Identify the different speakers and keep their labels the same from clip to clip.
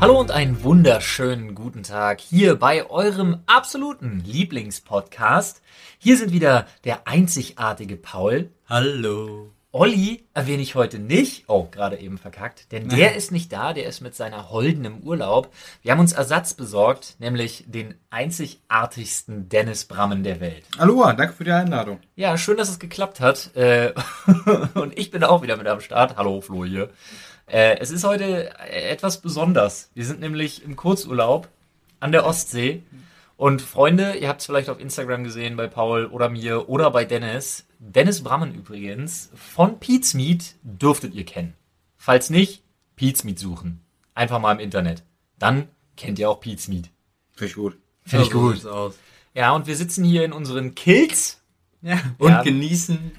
Speaker 1: Hallo und einen wunderschönen guten Tag hier bei eurem absoluten Lieblingspodcast. Hier sind wieder der einzigartige Paul.
Speaker 2: Hallo.
Speaker 1: Olli erwähne ich heute nicht. Oh, gerade eben verkackt. Denn der ist nicht da, der ist mit seiner Holden im Urlaub. Wir haben uns Ersatz besorgt, nämlich den einzigartigsten Dennis Brammen der Welt.
Speaker 3: Aloha, danke für die Einladung.
Speaker 1: Ja, schön, dass es geklappt hat. Äh, Und ich bin auch wieder mit am Start. Hallo, Flo hier. Äh, Es ist heute etwas besonders. Wir sind nämlich im Kurzurlaub an der Ostsee. Und Freunde, ihr habt es vielleicht auf Instagram gesehen bei Paul oder mir oder bei Dennis. Dennis Brammen übrigens von Pete's Meat dürftet ihr kennen. Falls nicht, Pete's Meat suchen. Einfach mal im Internet. Dann kennt ihr auch Pete's Meat.
Speaker 3: Finde ich gut.
Speaker 1: Finde ich gut. Ja, und wir sitzen hier in unseren Kills.
Speaker 2: Ja. Und
Speaker 1: Ja.
Speaker 2: genießen.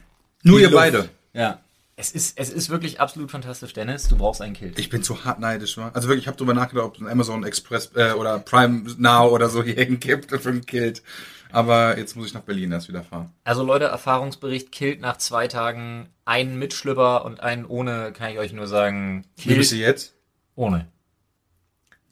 Speaker 3: Nur ihr
Speaker 2: Luft.
Speaker 3: beide.
Speaker 2: Ja.
Speaker 1: Es ist, es ist wirklich absolut fantastisch, Dennis. Du brauchst einen Kill.
Speaker 3: Ich bin zu hart neidisch, wa? Also wirklich, ich habe drüber nachgedacht, ob es ein Amazon Express äh, oder Prime Now oder so hier gibt für ein Kilt. Aber jetzt muss ich nach Berlin erst wieder fahren.
Speaker 1: Also Leute, Erfahrungsbericht killt nach zwei Tagen einen mit Schlüpper und einen ohne, kann ich euch nur sagen,
Speaker 3: Wie bist du jetzt?
Speaker 1: ohne.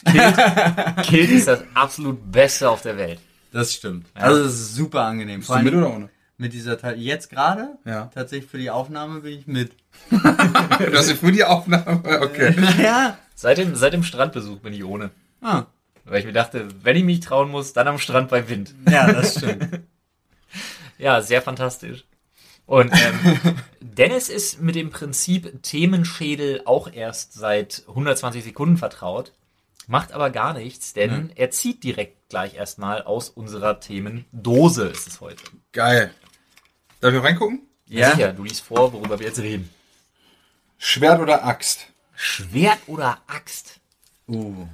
Speaker 1: Killt, killt ist das absolut Beste auf der Welt.
Speaker 2: Das stimmt. Also es ist super angenehm.
Speaker 3: Bist du mit oder ohne?
Speaker 2: Mit dieser Teil. Jetzt gerade,
Speaker 3: Ja.
Speaker 2: tatsächlich für die Aufnahme bin ich mit.
Speaker 3: Das ist für die Aufnahme. Okay.
Speaker 2: Ja.
Speaker 1: Seit dem, seit dem Strandbesuch bin ich ohne.
Speaker 2: Ah.
Speaker 1: Weil ich mir dachte, wenn ich mich trauen muss, dann am Strand bei Wind.
Speaker 2: Ja, das stimmt.
Speaker 1: Ja, sehr fantastisch. Und ähm, Dennis ist mit dem Prinzip Themenschädel auch erst seit 120 Sekunden vertraut, macht aber gar nichts, denn er zieht direkt gleich erstmal aus unserer Themendose, ist es heute.
Speaker 3: Geil. Darf ich auch reingucken?
Speaker 2: Ja.
Speaker 1: Sicher, du liest vor, worüber wir jetzt reden.
Speaker 3: Schwert oder Axt?
Speaker 1: Schwert oder Axt?
Speaker 2: Uh.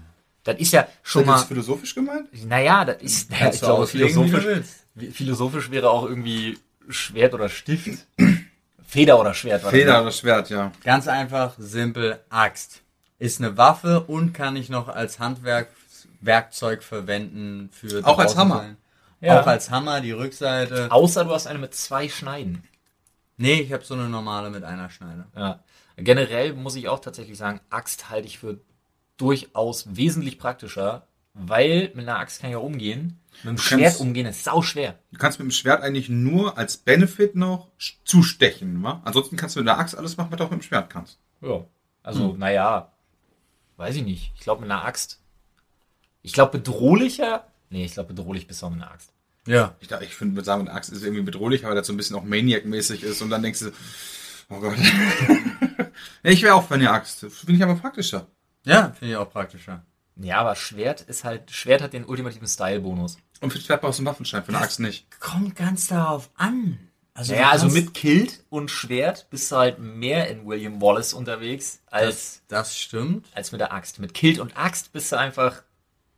Speaker 1: Das ist ja schon
Speaker 3: Ist das
Speaker 1: mal,
Speaker 3: philosophisch gemeint?
Speaker 1: naja, das ist, naja, ich glaube,
Speaker 2: auslegen, wie du
Speaker 1: philosophisch,
Speaker 2: willst.
Speaker 1: philosophisch wäre auch irgendwie Schwert oder Stift. Feder oder Schwert. war
Speaker 3: Feder oder Schwert, ja.
Speaker 2: Ganz einfach, simpel, Axt. Ist eine Waffe und kann ich noch als Handwerkwerkzeug verwenden für
Speaker 3: Auch als Hammer.
Speaker 2: sein.
Speaker 1: Ja.
Speaker 2: Auch als Hammer, die Rückseite.
Speaker 1: Außer du hast eine mit zwei Schneiden.
Speaker 2: Nee, ich habe so eine normale mit einer Schneide.
Speaker 1: Ja. Generell muss ich auch tatsächlich sagen, Axt halte ich für durchaus wesentlich praktischer, weil mit einer Axt kann ich auch umgehen. Mit dem Schwert
Speaker 3: kannst-
Speaker 1: umgehen ist sau schwer.
Speaker 3: Du kannst mit dem Schwert eigentlich nur als Benefit noch zustechen, wa? Ansonsten kannst du mit der Axt alles machen, was du auch mit dem Schwert kannst.
Speaker 1: Ja. Also, naja, weiß ich nicht. Ich glaube mit einer Axt. Ich glaube bedrohlicher. Nee, ich glaube bedrohlich bist du auch mit einer Axt.
Speaker 2: Ja.
Speaker 3: Ich, ich finde, mit der Axt ist irgendwie bedrohlich, weil das so ein bisschen auch Maniac-mäßig ist und dann denkst du, oh Gott. ich wäre auch für eine Axt. Finde ich aber praktischer.
Speaker 2: Ja, finde ich auch praktischer.
Speaker 1: Ja, aber Schwert ist halt, Schwert hat den ultimativen Style-Bonus.
Speaker 3: Und für das Schwert brauchst du einen Waffenschein, für eine Axt nicht.
Speaker 2: Kommt ganz darauf an. Also,
Speaker 1: Ja, also mit Kilt und Schwert bist du halt mehr in William Wallace unterwegs als
Speaker 2: Das, das stimmt.
Speaker 1: als mit der Axt. Mit Kilt und Axt bist du einfach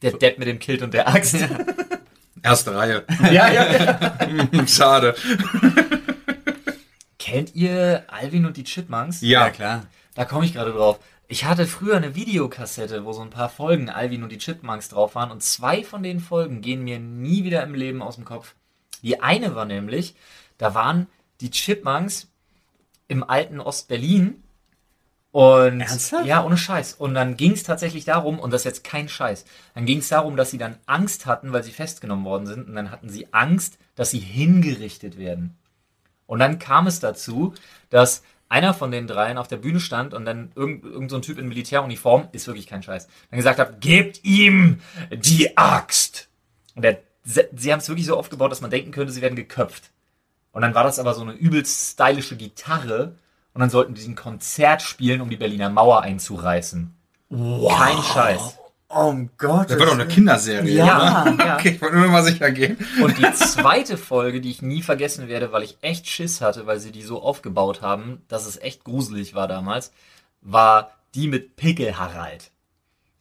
Speaker 1: der Depp mit dem Kilt und der Axt.
Speaker 3: Erste Reihe.
Speaker 1: ja, ja, ja.
Speaker 3: Schade.
Speaker 1: Kennt ihr Alvin und die Chipmunks?
Speaker 3: Ja.
Speaker 2: klar.
Speaker 1: Da komme ich gerade drauf. Ich hatte früher eine Videokassette, wo so ein paar Folgen Alvin und die Chipmunks drauf waren und zwei von den Folgen gehen mir nie wieder im Leben aus dem Kopf. Die eine war nämlich, da waren die Chipmunks im alten Ostberlin und
Speaker 2: Ernsthaft?
Speaker 1: ja, ohne Scheiß. Und dann ging es tatsächlich darum, und das ist jetzt kein Scheiß, dann ging es darum, dass sie dann Angst hatten, weil sie festgenommen worden sind, und dann hatten sie Angst, dass sie hingerichtet werden. Und dann kam es dazu, dass einer von den dreien auf der Bühne stand und dann irgend, irgend so ein Typ in Militäruniform, ist wirklich kein Scheiß, dann gesagt hat, gebt ihm die Axt. Und der, sie, sie haben es wirklich so aufgebaut, dass man denken könnte, sie werden geköpft. Und dann war das aber so eine übelst stylische Gitarre und dann sollten die ein Konzert spielen, um die Berliner Mauer einzureißen. Kein Scheiß.
Speaker 2: Oh um Gott.
Speaker 3: Das war doch eine Kinderserie.
Speaker 2: Ja,
Speaker 3: oder?
Speaker 1: ja.
Speaker 3: Okay, ich wollte nur mal sicher gehen.
Speaker 1: Und die zweite Folge, die ich nie vergessen werde, weil ich echt Schiss hatte, weil sie die so aufgebaut haben, dass es echt gruselig war damals, war die mit Pickel Harald.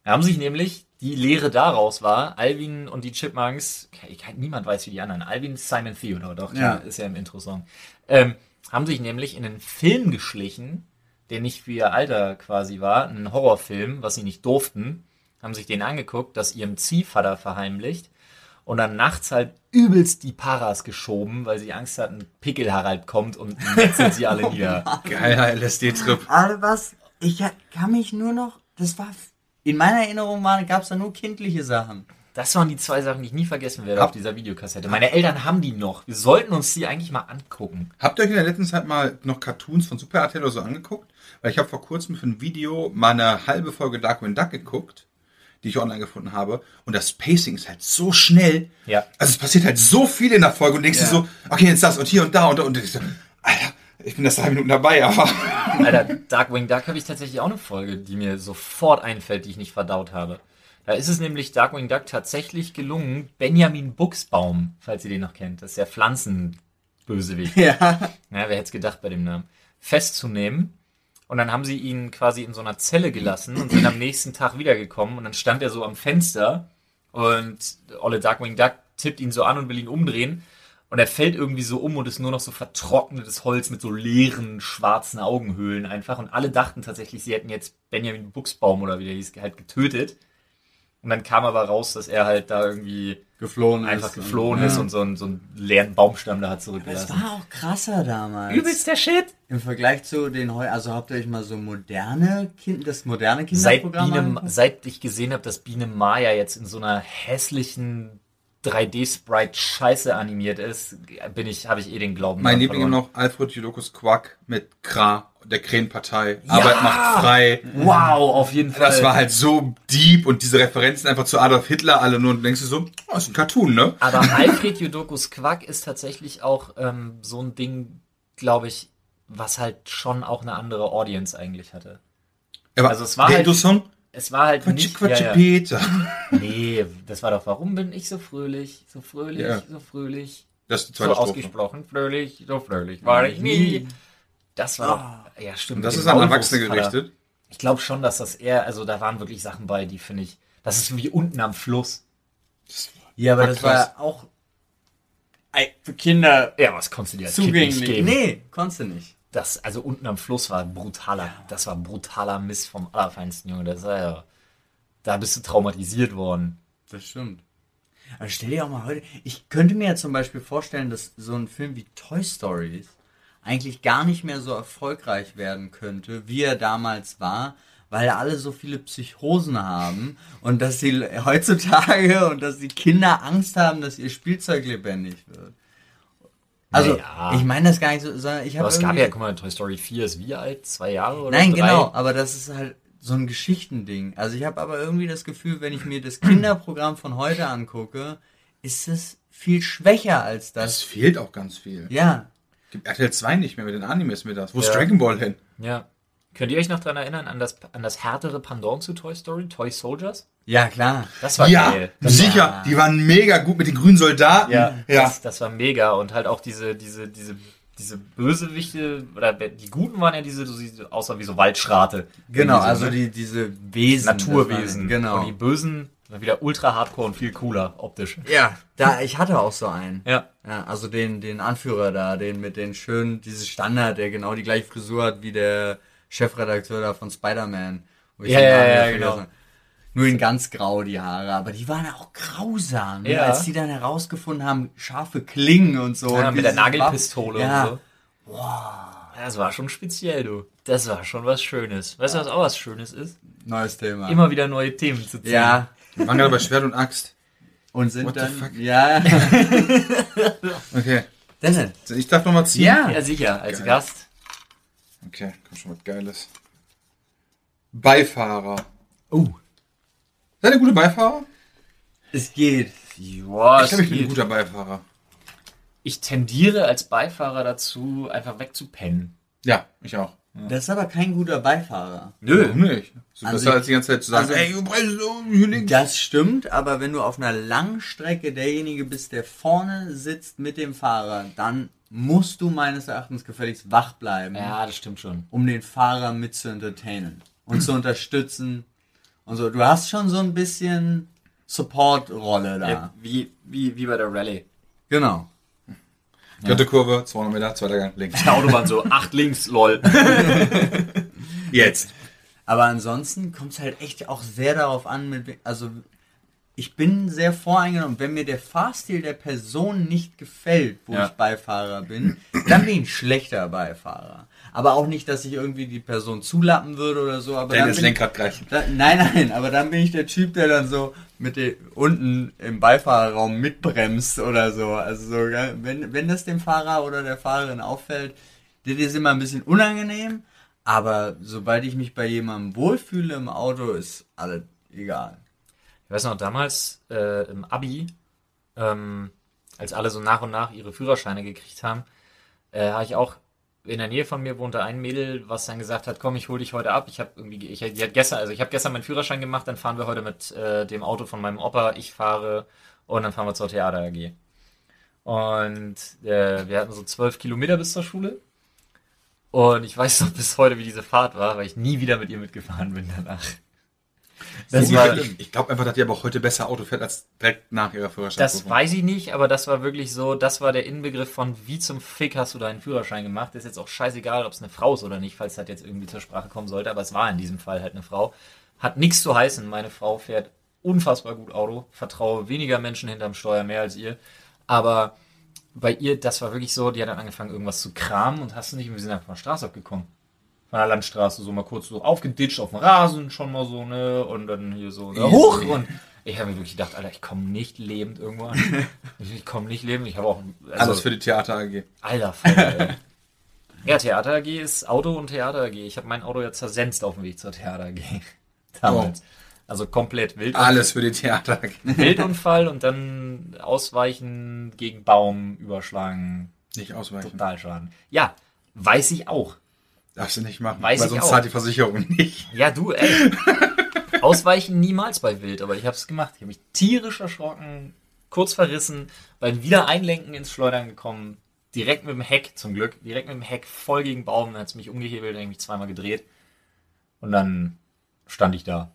Speaker 1: Da haben sich nämlich, die Lehre daraus war, Alvin und die Chipmunks, niemand weiß wie die anderen, Alvin ist Simon Theodore, doch,
Speaker 2: Ja.
Speaker 1: ist ja im Intro-Song, ähm, haben sich nämlich in einen Film geschlichen, der nicht für ihr Alter quasi war, ein Horrorfilm, was sie nicht durften, haben sich den angeguckt, das ihrem Ziehvater verheimlicht und dann nachts halt übelst die Paras geschoben, weil sie Angst hatten, Pickel Harald kommt und metzelt sie alle nieder.
Speaker 3: Geiler LSD-Trip.
Speaker 2: Alle was? Ich kann mich nur noch. Das war in meiner Erinnerung gab es da nur kindliche Sachen.
Speaker 1: Das waren die zwei Sachen, die ich nie vergessen werde
Speaker 3: Hab-
Speaker 1: auf dieser Videokassette. Meine Eltern haben die noch. Wir sollten uns die eigentlich mal angucken.
Speaker 3: Habt ihr euch in der letzten Zeit mal noch Cartoons von Super RTL oder so angeguckt? Weil ich habe vor kurzem für ein Video mal eine halbe Folge Darkwing Duck geguckt, die ich online gefunden habe. Und das Pacing ist halt so schnell.
Speaker 1: Ja.
Speaker 3: Also es passiert halt so viel in der Folge und denkst
Speaker 2: Ja.
Speaker 3: dir so, okay, jetzt das und hier und da und da. Und ich so, Alter, ich bin das drei Minuten dabei, aber
Speaker 1: Alter, Darkwing Duck habe ich tatsächlich auch eine Folge, die mir sofort einfällt, die ich nicht verdaut habe. Da ist es nämlich Darkwing Duck tatsächlich gelungen, Benjamin Buchsbaum, falls ihr den noch kennt, das ist der Pflanzenbösewicht.
Speaker 2: Ja.
Speaker 1: Ja, wer hätte es gedacht bei dem Namen? Festzunehmen. Und dann haben sie ihn quasi in so einer Zelle gelassen und sind am nächsten Tag wiedergekommen. Und dann stand er so am Fenster und Olle Darkwing Duck tippt ihn so an und will ihn umdrehen. Und er fällt irgendwie so um und ist nur noch so vertrocknetes Holz mit so leeren, schwarzen Augenhöhlen einfach. Und alle dachten tatsächlich, sie hätten jetzt Benjamin Buchsbaum oder wie der hieß, halt getötet. Und dann kam aber raus, dass er halt da irgendwie
Speaker 2: Geflohen
Speaker 1: einfach
Speaker 2: ist.
Speaker 1: geflohen
Speaker 2: und,
Speaker 1: ist und so einen, so einen leeren Baumstamm da hat
Speaker 2: Es
Speaker 1: zurückgelassen.
Speaker 2: war auch krasser damals.
Speaker 1: Übelst der Shit!
Speaker 2: Im Vergleich zu den heu, also habt ihr euch mal so moderne Kind, das moderne
Speaker 1: Seit,
Speaker 2: Kinderprogramm
Speaker 1: Biene,
Speaker 2: angeguckt?
Speaker 1: seit ich gesehen habe, dass Biene Maya jetzt in so einer hässlichen 3D-Sprite-Scheiße animiert ist, bin ich, habe ich eh den Glauben.
Speaker 3: mein Liebling
Speaker 1: verloren.
Speaker 3: noch Alfred Judokus Quack mit Kra, der Krähenpartei. Arbeit macht frei.
Speaker 1: Wow, auf jeden Fall.
Speaker 3: Das war halt so deep und diese Referenzen einfach zu Adolf Hitler alle nur und denkst du so, oh, ist ein Cartoon, ne?
Speaker 1: Aber Alfred Jodokus Quack ist tatsächlich auch ähm, so ein Ding, glaube ich, was halt schon auch eine andere Audience eigentlich hatte.
Speaker 3: Aber
Speaker 1: Also es war
Speaker 3: der
Speaker 1: halt-
Speaker 3: Intro-Song,
Speaker 1: Es war halt
Speaker 3: Quatsche,
Speaker 1: nicht...
Speaker 3: Quatsche,
Speaker 1: ja, ja.
Speaker 3: Peter.
Speaker 1: Nee, das war doch, warum bin ich so fröhlich, so fröhlich,
Speaker 3: Ja.
Speaker 1: so fröhlich,
Speaker 3: Das ist die
Speaker 1: so
Speaker 3: zweite Strophe.
Speaker 1: ausgesprochen, fröhlich, so fröhlich war ich nie. Das war doch, ja stimmt.
Speaker 3: Und das ist an Erwachsene gerichtet.
Speaker 1: Ich glaube schon, dass das eher, also da waren wirklich Sachen bei, die finde ich, das ist wie unten am Fluss.
Speaker 2: Ja, aber das
Speaker 3: krass.
Speaker 2: war auch für Kinder
Speaker 1: Ja, was konntest du dir als Kind
Speaker 2: zugänglich.
Speaker 1: nicht geben?
Speaker 2: Nee, konntest du nicht.
Speaker 1: Das, also unten am Fluss war brutaler, das war brutaler Mist vom Allerfeinsten, Junge. Das war ja, da bist du traumatisiert worden.
Speaker 2: Das stimmt. Aber stell dir auch mal heute, ich könnte mir ja zum Beispiel vorstellen, dass so ein Film wie Toy Story eigentlich gar nicht mehr so erfolgreich werden könnte, wie er damals war, weil alle so viele Psychosen haben und dass sie heutzutage und dass die Kinder Angst haben, dass ihr Spielzeug lebendig wird. Also,
Speaker 1: Naja.
Speaker 2: ich meine das gar nicht so, sondern ich
Speaker 1: Aber
Speaker 2: habe
Speaker 1: es gab ja, guck mal, Toy Story 4 ist wie alt? Zwei Jahre oder
Speaker 2: Nein,
Speaker 1: drei?
Speaker 2: genau, aber das ist halt so ein Geschichtending. Also ich habe aber irgendwie das Gefühl, wenn ich mir das Kinderprogramm von heute angucke, ist es viel schwächer als
Speaker 3: Es
Speaker 2: das.
Speaker 3: fehlt auch ganz viel.
Speaker 2: Ja.
Speaker 3: Gibt RTL 2 nicht mehr mit den Animes mit das. Wo ist
Speaker 1: Ja.
Speaker 3: Dragon Ball hin?
Speaker 1: Ja. Könnt ihr euch noch daran erinnern, an das, an das härtere Pendant zu Toy Story? Toy Soldiers?
Speaker 2: Ja, klar.
Speaker 1: Das war
Speaker 3: ja,
Speaker 1: geil. Das
Speaker 3: sicher.
Speaker 2: war-
Speaker 3: Die waren mega gut mit den grünen Soldaten.
Speaker 1: Ja,
Speaker 3: ja.
Speaker 1: Das, das war mega und halt auch diese, diese, diese, diese Bösewichte, oder die Guten waren ja diese, so, diese außer wie so Waldschrate.
Speaker 2: Genau,
Speaker 1: so,
Speaker 2: also
Speaker 1: ne?
Speaker 2: die, diese Wesen.
Speaker 1: Naturwesen.
Speaker 2: waren-
Speaker 1: Und die
Speaker 2: Genau.
Speaker 1: Bösen waren wieder ultra hardcore und viel cooler optisch.
Speaker 2: Ja, da, ich hatte auch so einen.
Speaker 1: Ja.
Speaker 2: Ja, also den, den Anführer da, den mit den schönen, dieses Standard, der genau die gleiche Frisur hat wie der Chefredakteur da von Spider-Man.
Speaker 1: Ja, ja, ja, genau.
Speaker 2: habe. Nur in ganz grau die Haare, aber die waren auch grausam, ne?
Speaker 1: Ja.
Speaker 2: als die dann herausgefunden haben, scharfe Klingen und so.
Speaker 1: Ja,
Speaker 2: und
Speaker 1: mit der Nagelpistole
Speaker 2: ja.
Speaker 1: und so. Ja, das war schon speziell, du. Das war schon was Schönes. Weißt du, was auch was Schönes ist?
Speaker 2: Neues Thema.
Speaker 1: Immer wieder neue Themen zu ziehen.
Speaker 2: Ja,
Speaker 3: Wir waren gerade bei Schwert und Axt.
Speaker 2: und sind
Speaker 3: What the
Speaker 2: dann,
Speaker 3: fuck?
Speaker 2: ja,
Speaker 3: Okay.
Speaker 2: Dennis.
Speaker 3: Ich darf nochmal ziehen?
Speaker 2: Ja.
Speaker 1: Ja, sicher, als
Speaker 3: Geil.
Speaker 1: Gast.
Speaker 3: Okay, komm schon was Geiles. Beifahrer.
Speaker 1: Oh.
Speaker 3: Seid ihr gute Beifahrer?
Speaker 2: Es geht.
Speaker 1: Ja,
Speaker 3: ich glaube, ich bin ein guter Beifahrer.
Speaker 1: ich tendiere als Beifahrer dazu, einfach wegzupennen.
Speaker 3: Ja, ich auch.
Speaker 2: Das ist aber kein guter Beifahrer.
Speaker 3: Warum nicht? So
Speaker 2: Also
Speaker 3: besser als die ganze Zeit zu sagen,
Speaker 2: also-
Speaker 3: ey, du brauchst so hier links.
Speaker 2: Das stimmt, aber wenn du auf einer Langstrecke derjenige bist, der vorne sitzt mit dem Fahrer, dann musst du meines Erachtens gefälligst wach bleiben,
Speaker 1: Ja, das stimmt schon.
Speaker 2: um den Fahrer mit zu entertainen und zu unterstützen. Und so, du hast schon so ein bisschen Support-Rolle da.
Speaker 1: Ja, wie, wie, wie bei der Rallye.
Speaker 2: Genau.
Speaker 3: Dritte Kurve, 200 Meter, zweiter Gang, links.
Speaker 1: Der Autobahn so, acht links, lol.
Speaker 3: Jetzt.
Speaker 2: Aber ansonsten kommt es halt echt auch sehr darauf an, mit, also ich bin sehr voreingenommen. Wenn mir der Fahrstil der Person nicht gefällt, wo
Speaker 1: Ja.
Speaker 2: ich Beifahrer bin, dann bin ich ein schlechter Beifahrer. Aber auch nicht, dass ich irgendwie die Person zulappen würde oder so. Aber ich-
Speaker 3: Lenkrad greifen.
Speaker 2: da, nein, nein, aber dann bin ich der Typ, der dann so mit den, unten im Beifahrerraum mitbremst oder so. Also so, wenn, wenn das dem Fahrer oder der Fahrerin auffällt, das ist immer ein bisschen unangenehm. Aber sobald ich mich bei jemandem wohlfühle im Auto, ist alles egal.
Speaker 1: Ich weiß noch, damals äh, im Abi, ähm, als alle so nach und nach ihre Führerscheine gekriegt haben, äh, habe ich auch in der Nähe von mir wohnte ein Mädel, was dann gesagt hat, komm, ich hole dich heute ab. Ich habe irgendwie, ich, die hat gestern, also ich habe gestern meinen Führerschein gemacht, dann fahren wir heute mit äh, dem Auto von meinem Opa, ich fahre und dann fahren wir zur Theater AG. Und äh, wir hatten so zwölf Kilometer bis zur Schule. Und ich weiß noch bis heute, wie diese Fahrt war, weil ich nie wieder mit ihr mitgefahren bin danach. Das war,
Speaker 3: ich ich glaube einfach, dass die aber auch heute besser Auto fährt als direkt nach ihrer
Speaker 1: Das
Speaker 3: Führerscheinprüfung.
Speaker 1: weiß ich nicht, aber das war wirklich so, das war der Inbegriff von, wie zum Fick hast du deinen Führerschein gemacht. Ist jetzt auch scheißegal, ob es eine Frau ist oder nicht, falls das jetzt irgendwie zur Sprache kommen sollte, aber es war in diesem Fall halt eine Frau. Hat nichts zu heißen. Meine Frau fährt unfassbar gut Auto, vertraue weniger Menschen hinterm Steuer mehr als ihr. Aber bei ihr, das war wirklich so, die hat dann angefangen, irgendwas zu kramen und hast du nicht, wir sind einfach von der Straße abgekommen. Von der Landstraße, so mal kurz so aufgeditscht auf dem Rasen, schon mal so, ne, und dann hier so, ne, hoch, und ich habe mir wirklich gedacht, Alter, ich komme nicht lebend irgendwo an. Ich komme nicht lebend, ich habe auch, also,
Speaker 3: Alles für die Theater AG.
Speaker 1: Alter, voll, ey. Ja, Theater AG ist Auto und Theater AG. Ich habe mein Auto ja zersenzt auf dem Weg zur Theater AG. Damals. Also komplett wild.
Speaker 3: Alles für die Theater AG.
Speaker 1: Wildunfall und dann ausweichen gegen Baum überschlagen.
Speaker 3: Nicht ausweichen.
Speaker 1: Totalschaden. Ja, weiß ich auch.
Speaker 3: Darfst du nicht machen.
Speaker 1: Weiß
Speaker 3: weil
Speaker 1: ich
Speaker 3: sonst
Speaker 1: auch.
Speaker 3: zahlt die Versicherung nicht.
Speaker 1: Ja, du, ey. Ausweichen niemals bei Wild, aber ich habe es gemacht. Ich habe mich tierisch erschrocken, kurz verrissen, beim Wiedereinlenken ins Schleudern gekommen, direkt mit dem Heck zum Glück, direkt mit dem Heck voll gegen Baum, dann hat es mich umgehebelt, dann mich zweimal gedreht und dann stand ich da.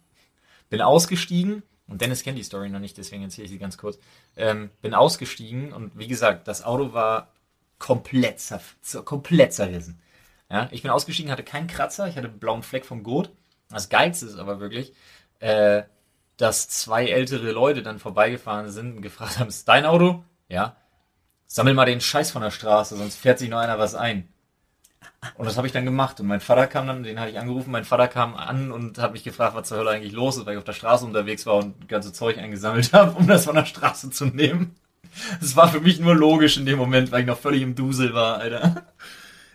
Speaker 1: Bin ausgestiegen und Dennis kennt die Story noch nicht, deswegen erzähle ich sie ganz kurz. Ähm, bin ausgestiegen und wie gesagt, das Auto war komplett, komplett zerrissen. Ja, ich bin ausgestiegen, hatte keinen Kratzer, ich hatte einen blauen Fleck vom Gurt. Das Geilste ist aber wirklich, äh, dass zwei ältere Leute dann vorbeigefahren sind und gefragt haben, ist dein Auto? Ja. Sammel mal den Scheiß von der Straße, sonst fährt sich noch einer was ein. Und das habe ich dann gemacht. Und mein Vater kam dann, den hatte ich angerufen, mein Vater kam an und hat mich gefragt, was zur Hölle eigentlich los ist, weil ich auf der Straße unterwegs war und ganze Zeug eingesammelt habe, um das von der Straße zu nehmen. Das war für mich nur logisch in dem Moment, weil ich noch völlig im Dusel war, Alter.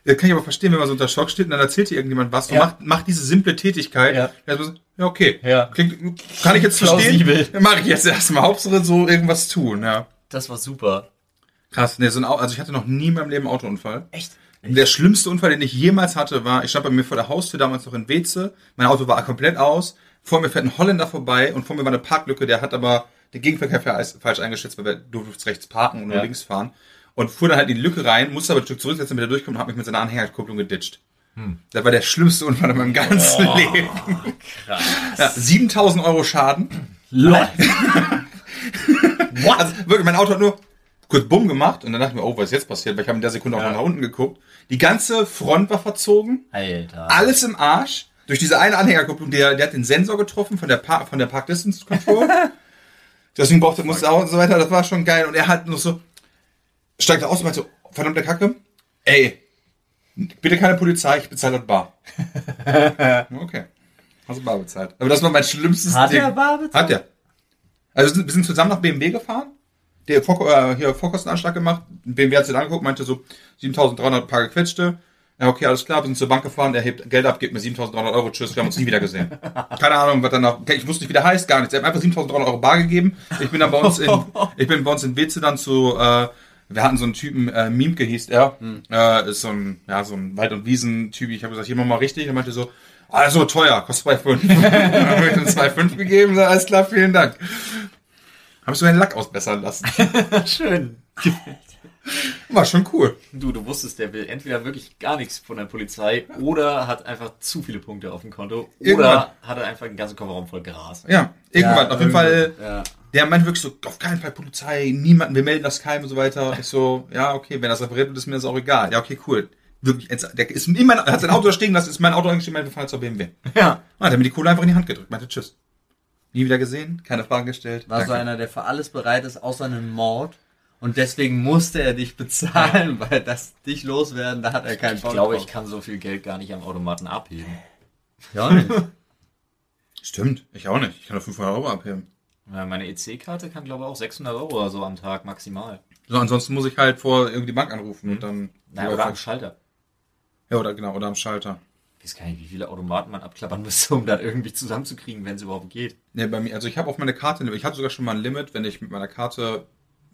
Speaker 3: Ja, kann ich aber verstehen, wenn man so unter Schock steht und dann erzählt dir irgendjemand was.
Speaker 1: Ja.
Speaker 3: Und macht, macht diese simple Tätigkeit.
Speaker 1: Ja.
Speaker 3: Ja, so, ja, okay.
Speaker 1: Ja.
Speaker 3: Klingt, kann ich jetzt verstehen. Mache ich jetzt erstmal. Hauptsache so irgendwas tun, ja.
Speaker 1: Das war super.
Speaker 3: Krass. Nee, so ein, also ich hatte noch nie in meinem Leben einen Autounfall.
Speaker 1: Echt?
Speaker 3: Der schlimmste Unfall, den ich jemals hatte, war, ich stand bei mir vor der Haustür damals noch in Weze. Mein Auto war komplett aus. Vor mir fährt ein Holländer vorbei und vor mir war eine Parklücke. Der hat aber den Gegenverkehr fa- falsch eingeschätzt, weil du durfst rechts parken und nur
Speaker 1: Ja.
Speaker 3: links fahren. Und fuhr dann halt in die Lücke rein, musste aber ein Stück zurücksetzen, damit er durchkommt und hat mich mit seiner Anhängerkupplung geditscht.
Speaker 1: Hm.
Speaker 3: Das war der schlimmste Unfall in meinem ganzen Leben.
Speaker 1: Krass.
Speaker 3: Ja, 7000 Euro Schaden.
Speaker 1: LOL.
Speaker 3: Also wirklich, mein Auto hat nur kurz Bumm gemacht und dann dachte ich mir, oh, was ist jetzt passiert? Weil ich habe in der Sekunde auch
Speaker 1: Ja.
Speaker 3: noch nach unten geguckt. Die ganze Front war verzogen.
Speaker 1: Alter.
Speaker 3: alles im Arsch. Durch diese eine Anhängerkupplung, der, der hat den Sensor getroffen von der, Park, von der Park Distance Control. Deswegen brauchte musste auch und so weiter. Das war schon geil. Und er hat noch so, steigt aus und meinte so, verdammte Kacke, ey, bitte keine Polizei, ich bezahle das bar. okay. Hast du bar bezahlt. Aber das war mein schlimmstes
Speaker 2: Hat
Speaker 3: Ding.
Speaker 2: er bar bezahlt?
Speaker 3: Hat er. Also wir sind- zusammen nach BMW gefahren. Der Vor äh, hier Vorkostenanschlag gemacht. BMW hat sich angeguckt, meinte so 7300 paar gequetschte. Ja, okay, alles klar, wir sind zur Bank gefahren, der hebt Geld ab, gibt mir 7300 Euro, tschüss, wir haben uns nie wieder gesehen. Keine Ahnung, was danach, ich wusste nicht, wie der heißt, gar nichts. Er hat einfach 7300 Euro bar gegeben. Ich bin dann bei uns in, ich bin bei uns in Weze dann zu, äh, wir hatten so einen Typen, äh, Miemke hieß er, äh, ist so ein, ja, so ein Wald- und Wiesen-Typ. Ich habe gesagt, hier mach mal richtig. Er meinte so, ah, so teuer, kostet 2,5. dann habe ich dann 2,5 gegeben, so, alles klar, vielen Dank. Habe ich so einen Lack ausbessern lassen.
Speaker 1: Schön.
Speaker 3: War schon cool.
Speaker 1: Du, du wusstest, der will entweder wirklich gar nichts von der Polizei oder hat einfach zu viele Punkte auf dem Konto
Speaker 3: Irgendwann.
Speaker 1: oder hat er einfach einen ganzen Kofferraum voll Gras.
Speaker 3: Ja, irgendwann. Auf jeden Fall,
Speaker 2: Ja.
Speaker 3: Der meinte wirklich so, auf keinen Fall Polizei, niemanden, wir melden das keinem und so weiter. Ich so, ja, okay, wenn das repariert wird, ist mir das auch egal. Ja, okay, cool. Wirklich, jetzt, der ist in mein, er hat sein Auto da stehen lassen, ist mein Auto eingestiegen, meinte, wir fahren jetzt zur BMW.
Speaker 1: Ja.
Speaker 3: Ah, hat er mir die Kohle einfach in die Hand gedrückt, meinte, tschüss. Nie wieder gesehen, keine Fragen gestellt.
Speaker 2: War so
Speaker 3: Danke.
Speaker 2: einer, der für alles bereit ist, außer einen Mord. Und deswegen musste er dich bezahlen, weil das dich loswerden, da hat er keinen
Speaker 1: Ich
Speaker 2: Bock
Speaker 1: glaube,
Speaker 2: drauf.
Speaker 1: ich kann so viel Geld gar nicht am Automaten abheben.
Speaker 2: Ja, nicht.
Speaker 3: Stimmt, ich auch nicht. Ich kann nur 500 Euro abheben.
Speaker 1: Ja, Meine EC-Karte kann, glaube ich, auch 600 Euro oder so am Tag maximal.
Speaker 3: So, ansonsten muss ich halt vor irgendwie die Bank anrufen und dann.
Speaker 1: Na, oder am Schalter.
Speaker 3: ja, oder genau, oder am Schalter.
Speaker 1: Ich weiß gar nicht, wie viele Automaten man abklappern müsste, um das irgendwie zusammenzukriegen, wenn es überhaupt geht.
Speaker 3: Ne, bei mir, also ich habe auf meine Karte, ich hatte sogar schon mal ein Limit, wenn ich mit meiner Karte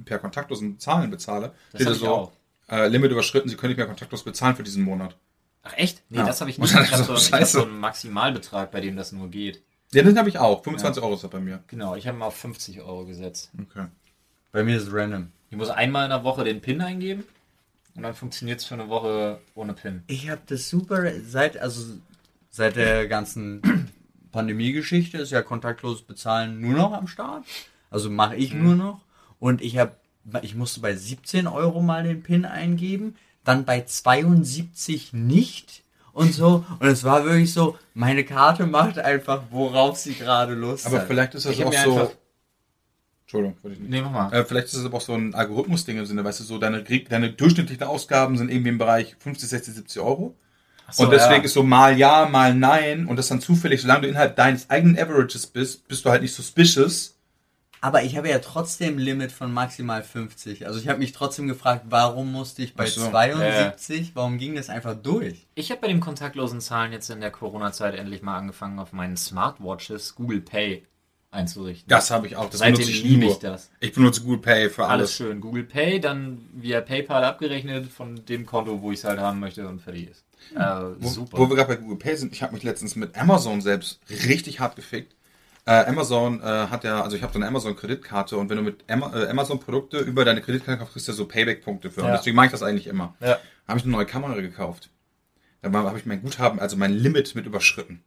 Speaker 3: per kontaktlosen Zahlen bezahle.
Speaker 1: Das
Speaker 3: steht
Speaker 1: auch.
Speaker 3: Äh, Limit überschritten, Sie können nicht mehr kontaktlos bezahlen für diesen Monat.
Speaker 1: Ach echt? Nee,
Speaker 3: Ja.
Speaker 1: das habe ich nicht. Ich habe
Speaker 3: so,
Speaker 1: so, so einen Maximalbetrag, bei dem das nur geht.
Speaker 3: Ja, den habe ich auch. 25 Euro ist das bei mir.
Speaker 1: Genau, ich habe mal auf 50 Euro gesetzt.
Speaker 3: Okay.
Speaker 2: Bei mir ist es random.
Speaker 1: Ich muss einmal in der Woche den PIN eingeben und dann funktioniert es für eine Woche ohne PIN.
Speaker 2: Ich habe das super seit also seit der ganzen Pandemie-Geschichte ist ja kontaktloses Bezahlen nur noch am Start. Also mache ich nur noch und ich habe ich musste bei 17 Euro mal den PIN eingeben, dann bei 72 nicht und so und es war wirklich so, meine Karte macht einfach, worauf sie gerade Lust
Speaker 3: Aber
Speaker 2: hat.
Speaker 3: vielleicht ist das
Speaker 1: Ich
Speaker 3: auch so. Entschuldigung, wollte ich nicht.
Speaker 1: Nee, mach mal.
Speaker 3: Äh, vielleicht ist es aber auch so ein Algorithmus-Ding im Sinne, weißt du, so deine, deine durchschnittlichen Ausgaben sind irgendwie im Bereich 50, 60, 70 Euro.
Speaker 1: So,
Speaker 3: und deswegen
Speaker 1: ja.
Speaker 3: ist so mal ja, mal nein und das dann zufällig, solange du innerhalb deines eigenen Averages bist, bist du halt nicht suspicious.
Speaker 2: Aber ich habe ja trotzdem Limit von maximal 50. Also ich habe mich trotzdem gefragt, warum musste ich bei
Speaker 3: so.
Speaker 2: 72? Warum ging das einfach durch?
Speaker 1: Ich habe bei den kontaktlosen Zahlen jetzt in der Corona-Zeit endlich mal angefangen, auf meinen Smartwatches Google Pay einzurichten.
Speaker 3: Das habe ich auch. Das
Speaker 1: Seitdem
Speaker 3: benutze ich
Speaker 1: liebe
Speaker 3: nur.
Speaker 1: ich das.
Speaker 3: Ich benutze Google Pay für
Speaker 1: Alles
Speaker 3: alles.
Speaker 1: schön. Google Pay, dann via PayPal abgerechnet von dem Konto, wo ich es halt haben möchte und fertig ist. Äh,
Speaker 3: Wo,
Speaker 1: super.
Speaker 3: wo wir gerade bei Google Pay sind, ich habe mich letztens mit Amazon selbst richtig hart gefickt. Äh, Amazon äh, hat ja, also ich habe so eine Amazon-Kreditkarte und wenn du mit Ama äh, Amazon-Produkte über deine Kreditkarte kaufst, kriegst du ja so Payback-Punkte für. Und
Speaker 1: Ja.
Speaker 3: deswegen mache ich das eigentlich immer.
Speaker 1: ja.
Speaker 3: habe ich eine neue Kamera gekauft. Dann habe ich mein Guthaben, also mein Limit mit überschritten.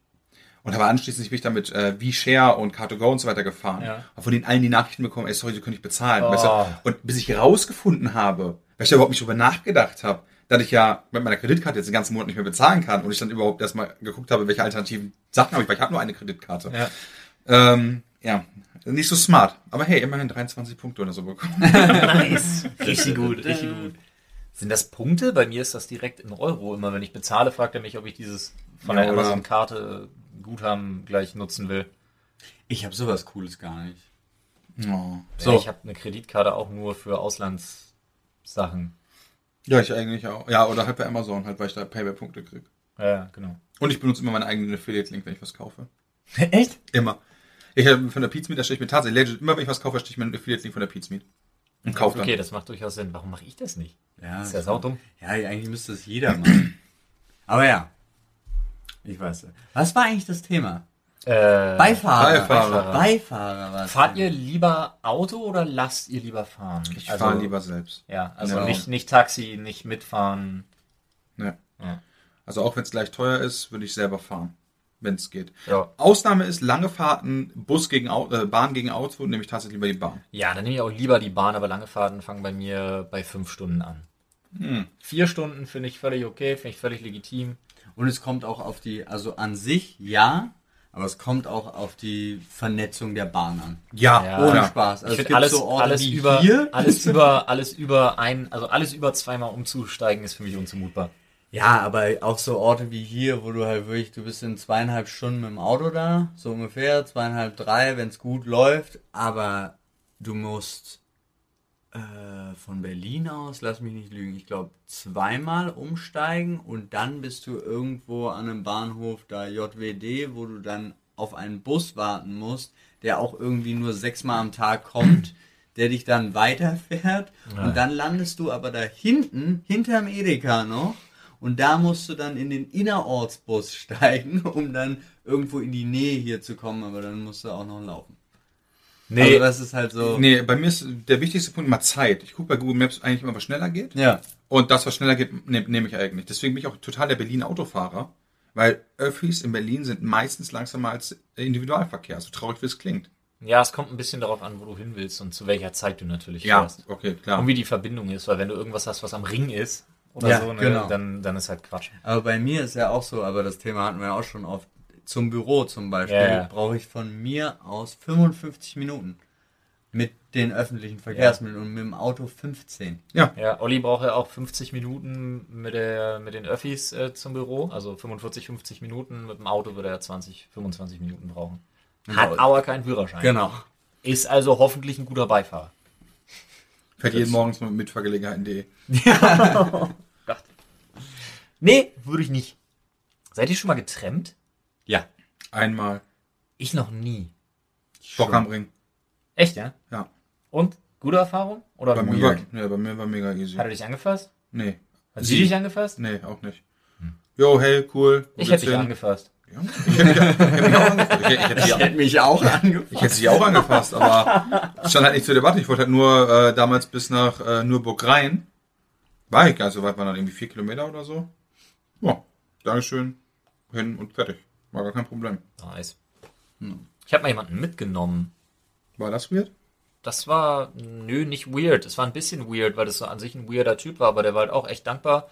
Speaker 3: Und habe anschließend bin ich damit äh, V-Share und Car2Go und so weiter gefahren.
Speaker 1: Ja.
Speaker 3: Habe von denen allen die Nachrichten bekommen, ey, sorry, sie können nicht bezahlen.
Speaker 1: Oh.
Speaker 3: Weißt du? Und bis ich rausgefunden habe, weil ich da überhaupt nicht drüber nachgedacht habe, dass ich ja mit meiner Kreditkarte jetzt den ganzen Monat nicht mehr bezahlen kann und ich dann überhaupt erstmal geguckt habe, welche alternativen Sachen habe ich, weil ich habe nur eine Kreditkarte.
Speaker 1: Ja.
Speaker 3: Ähm, ja, nicht so smart. Aber hey, immerhin 23 Punkte oder so bekommen.
Speaker 1: Nice. Richtig gut, richtig gut. Sind das Punkte? Bei mir ist das direkt in Euro. Immer wenn ich bezahle, fragt er mich, ob ich dieses von
Speaker 3: Ja,
Speaker 1: der
Speaker 3: oder-
Speaker 1: Amazon-Karte Guthaben gleich nutzen will.
Speaker 2: Ich habe sowas Cooles gar nicht.
Speaker 3: Oh.
Speaker 1: So.
Speaker 2: So.
Speaker 1: Ich habe eine Kreditkarte auch nur für Auslandssachen.
Speaker 3: Ja, ich eigentlich auch. Ja, oder halt bei Amazon, halt, weil ich da Payback-Punkte kriege.
Speaker 1: Ja, genau.
Speaker 3: Und ich benutze immer meinen eigenen Affiliate-Link, wenn ich was kaufe.
Speaker 1: Echt?
Speaker 3: Immer. Ich habe von der Pizmeet, da stehe ich mir tatsächlich legit, immer wenn ich was kaufe, stehe ich mir einen Affiliate-Link von der Pizmeet. Und kaufe dann.
Speaker 1: Okay, das macht durchaus Sinn. Warum mache ich das nicht?
Speaker 2: Ja,
Speaker 1: ist ja saudumm.
Speaker 2: Ja, eigentlich müsste das jeder machen. Aber ja. Ich weiß. Was war eigentlich das Thema?
Speaker 1: Äh,
Speaker 2: Beifahrer.
Speaker 3: Beifahrer.
Speaker 2: Beifahrer was?
Speaker 1: Fahrt ihr lieber Auto oder lasst ihr lieber fahren?
Speaker 3: Ich
Speaker 1: Also-
Speaker 3: fahre lieber selbst.
Speaker 1: Ja, also
Speaker 3: Ja.
Speaker 1: nicht, nicht Taxi, nicht mitfahren.
Speaker 3: Ja.
Speaker 1: Ja.
Speaker 3: Also auch wenn es gleich teuer ist, würde ich selber fahren. Wenn es geht.
Speaker 1: Ja.
Speaker 3: Ausnahme ist lange Fahrten, Bus gegen Auto, äh, Bahn gegen Auto, nehme ich tatsächlich lieber die Bahn.
Speaker 1: Ja, dann nehme ich auch lieber die Bahn, aber lange Fahrten fangen bei mir bei fünf Stunden an.
Speaker 3: Hm.
Speaker 1: Vier Stunden finde ich völlig okay, finde ich völlig legitim.
Speaker 2: Und es kommt auch auf die, also an sich ja, aber es kommt auch auf die Vernetzung der Bahn an.
Speaker 3: Ja,
Speaker 1: Ja.
Speaker 2: Ohne. Spaß. Also
Speaker 1: ich
Speaker 2: es
Speaker 1: finde
Speaker 2: gibt
Speaker 1: alles,
Speaker 2: so Orte
Speaker 1: alles
Speaker 2: wie
Speaker 1: über,
Speaker 2: hier.
Speaker 1: alles über, alles über ein, also alles über zweimal umzusteigen ist für mich unzumutbar.
Speaker 2: Ja, aber auch so Orte wie hier, wo du halt wirklich, du bist in zweieinhalb Stunden mit dem Auto da, so ungefähr, zweieinhalb, drei, wenn es gut läuft, aber du musst äh, von Berlin aus, lass mich nicht lügen, ich glaube zweimal umsteigen und dann bist du irgendwo an einem Bahnhof da JWD, wo du dann auf einen Bus warten musst, der auch irgendwie nur sechsmal am Tag kommt, der dich dann weiterfährt. Und dann landest du aber da hinten, hinterm Edeka noch und da musst du dann in den Innerortsbus steigen, um dann irgendwo in die Nähe hier zu kommen, aber dann musst du auch noch laufen. Also das ist halt so.
Speaker 3: Nee, bei mir ist der wichtigste Punkt immer Zeit. Ich gucke bei Google Maps eigentlich immer, was schneller geht.
Speaker 2: Ja.
Speaker 3: Und das, was schneller geht, nehme nehm ich eigentlich. Deswegen bin ich auch total der Berlin-Autofahrer. Weil Öffis in Berlin sind meistens langsamer als Individualverkehr, so traurig wie es klingt.
Speaker 1: Ja, es kommt ein bisschen darauf an, wo du hin willst und zu welcher Zeit du natürlich
Speaker 3: Ja,
Speaker 1: fährst.
Speaker 3: okay, klar.
Speaker 1: Und wie die Verbindung ist, weil wenn du irgendwas hast, was am Ring ist oder
Speaker 2: Ja,
Speaker 1: so, ne,
Speaker 2: genau.
Speaker 1: dann, dann ist halt Quatsch.
Speaker 2: Aber bei mir ist ja auch so, aber das Thema hatten wir auch schon oft. Zum Büro zum Beispiel
Speaker 1: Ja, ja.
Speaker 2: brauche ich von mir aus 55 Minuten. mit den öffentlichen Verkehrsmitteln und mit dem Auto 15.
Speaker 1: Ja, Olli braucht ja auch 50 Minuten mit, der, mit den Öffis äh, zum Büro. Also 45, 50 Minuten. Mit dem Auto würde er 20, 25 Minuten brauchen. Hat
Speaker 2: Genau.
Speaker 1: aber keinen Führerschein.
Speaker 2: Genau.
Speaker 1: Ist also hoffentlich ein guter Beifahrer.
Speaker 3: Fährt jeden Morgens mit Mitfahrgelegenheiten.de.
Speaker 1: Gott. Nee, würde ich nicht. Seid ihr schon mal getrennt?
Speaker 2: Ja.
Speaker 3: Einmal.
Speaker 1: Ich noch nie.
Speaker 3: Bock am Ring.
Speaker 1: Echt, ja?
Speaker 3: Ja.
Speaker 1: Und? Gute Erfahrung? Oder
Speaker 3: Bei mir, war, ja, bei mir war mega easy.
Speaker 1: Hat er dich angefasst?
Speaker 3: Nee.
Speaker 1: Hat sie dich angefasst?
Speaker 3: Nee, auch nicht. Jo, hey, cool.
Speaker 1: Ich hätte dich angefasst.
Speaker 3: Ja, ich hätte mich, ich hätte mich auch angefasst. Ich, hätte sie,
Speaker 2: auch angefasst.
Speaker 3: ich hätte sie auch angefasst, aber es stand halt nicht zur Debatte. Ich wollte halt nur äh, damals bis nach äh, Nürburg rein. War ich gar nicht so weit, waren dann irgendwie vier Kilometer oder so. Ja, Dankeschön. Hin und fertig. War gar kein Problem.
Speaker 1: Nice. Ich habe mal jemanden mitgenommen.
Speaker 3: War das weird?
Speaker 1: Das war, nö, nicht weird. Es war ein bisschen weird, weil das so an sich ein weirder Typ war, aber der war halt auch echt dankbar.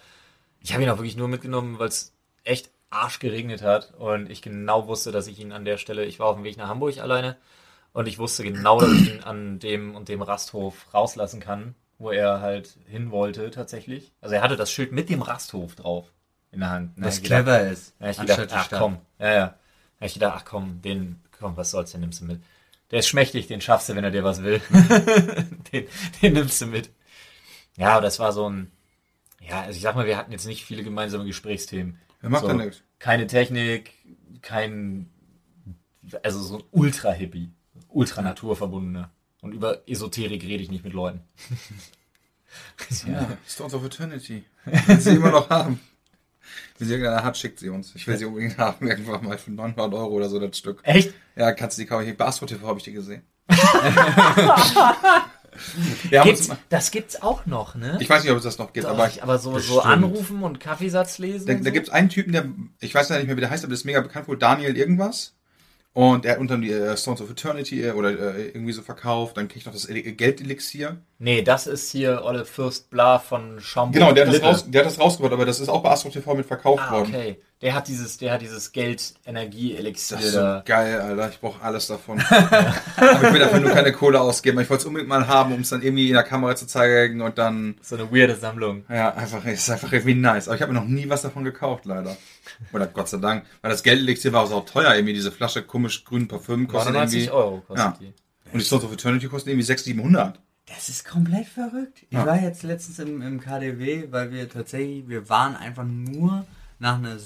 Speaker 1: Ich habe ihn auch wirklich nur mitgenommen, weil es echt arsch geregnet hat und ich genau wusste, dass ich ihn an der Stelle, ich war auf dem Weg nach Hamburg alleine und ich wusste genau, dass ich ihn an dem und dem Rasthof rauslassen kann, wo er halt hin wollte tatsächlich. Also er hatte das Schild mit dem Rasthof drauf in der Hand.
Speaker 2: Was
Speaker 1: Ich gedacht-
Speaker 2: clever ist.
Speaker 1: ja, ich gedacht, ach komm, ja, ja. Ja, ich gedacht, ach komm, den, komm, was soll's, den nimmst du mit. Der ist schmächtig, den schaffst du, wenn er dir was will. den, den nimmst du mit. Ja, das war so ein, ja, also ich sag mal, wir hatten jetzt nicht viele gemeinsame Gesprächsthemen.
Speaker 3: Wer macht
Speaker 1: so,
Speaker 3: denn nichts?
Speaker 1: Keine Technik, kein, also so ein Ultra-Hippie, ultra-naturverbundener. Und über Esoterik rede ich nicht mit Leuten.
Speaker 3: Ja, Stones of Eternity. Will sie immer noch haben. Wenn sie irgendeiner hat, schickt sie uns. Ich will sie unbedingt haben, irgendwann mal für 900 Euro oder so das Stück.
Speaker 1: Echt?
Speaker 3: Ja, kannst du die kaufen. Bei Astro TV habe ich die gesehen.
Speaker 1: Gibt's, das gibt's auch noch, ne?
Speaker 3: ich weiß nicht, ob es das noch gibt,
Speaker 1: Doch,
Speaker 3: aber
Speaker 1: ich, aber so, so anrufen und Kaffeesatz lesen.
Speaker 3: da, da
Speaker 1: so?
Speaker 3: gibt es einen Typen, der, ich weiß ja nicht mehr, wie der heißt, aber der ist mega bekannt wohl, Daniel irgendwas. Und er hat unter die äh, Stones of Eternity äh, oder äh, irgendwie so verkauft. Dann krieg ich noch das Ele- Geldelixier.
Speaker 1: Nee, das ist hier Olle Fürst Bla von Schaumburg.
Speaker 3: Genau, der hat, das raus, der hat das rausgebracht, aber das ist auch bei Astro TV mit verkauft
Speaker 1: Ah,
Speaker 3: worden.
Speaker 1: okay. Der hat dieses, der hat dieses Geld-Energie-Elixier
Speaker 3: Das ist so geil, Alter. Ich brauche alles davon. aber ich will dafür nur keine Kohle ausgeben. Ich wollte es unbedingt mal haben, um es dann irgendwie in der Kamera zu zeigen und dann,
Speaker 1: So eine weirde Sammlung.
Speaker 3: ja, einfach, ist einfach irgendwie nice. Aber ich habe mir noch nie was davon gekauft, leider. Oder Gott sei Dank. Weil das Geldelixier war auch so teuer, irgendwie diese Flasche komisch grünen Parfüm kostet
Speaker 1: 99
Speaker 3: irgendwie.
Speaker 1: Euro kostet
Speaker 3: Ja.
Speaker 1: die.
Speaker 3: Und die Sons of Eternity kosten irgendwie 600, 700.
Speaker 2: Das ist komplett verrückt. Ich
Speaker 3: Ja.
Speaker 2: war jetzt letztens im, im KDW, weil wir tatsächlich, wir waren einfach nur nach einer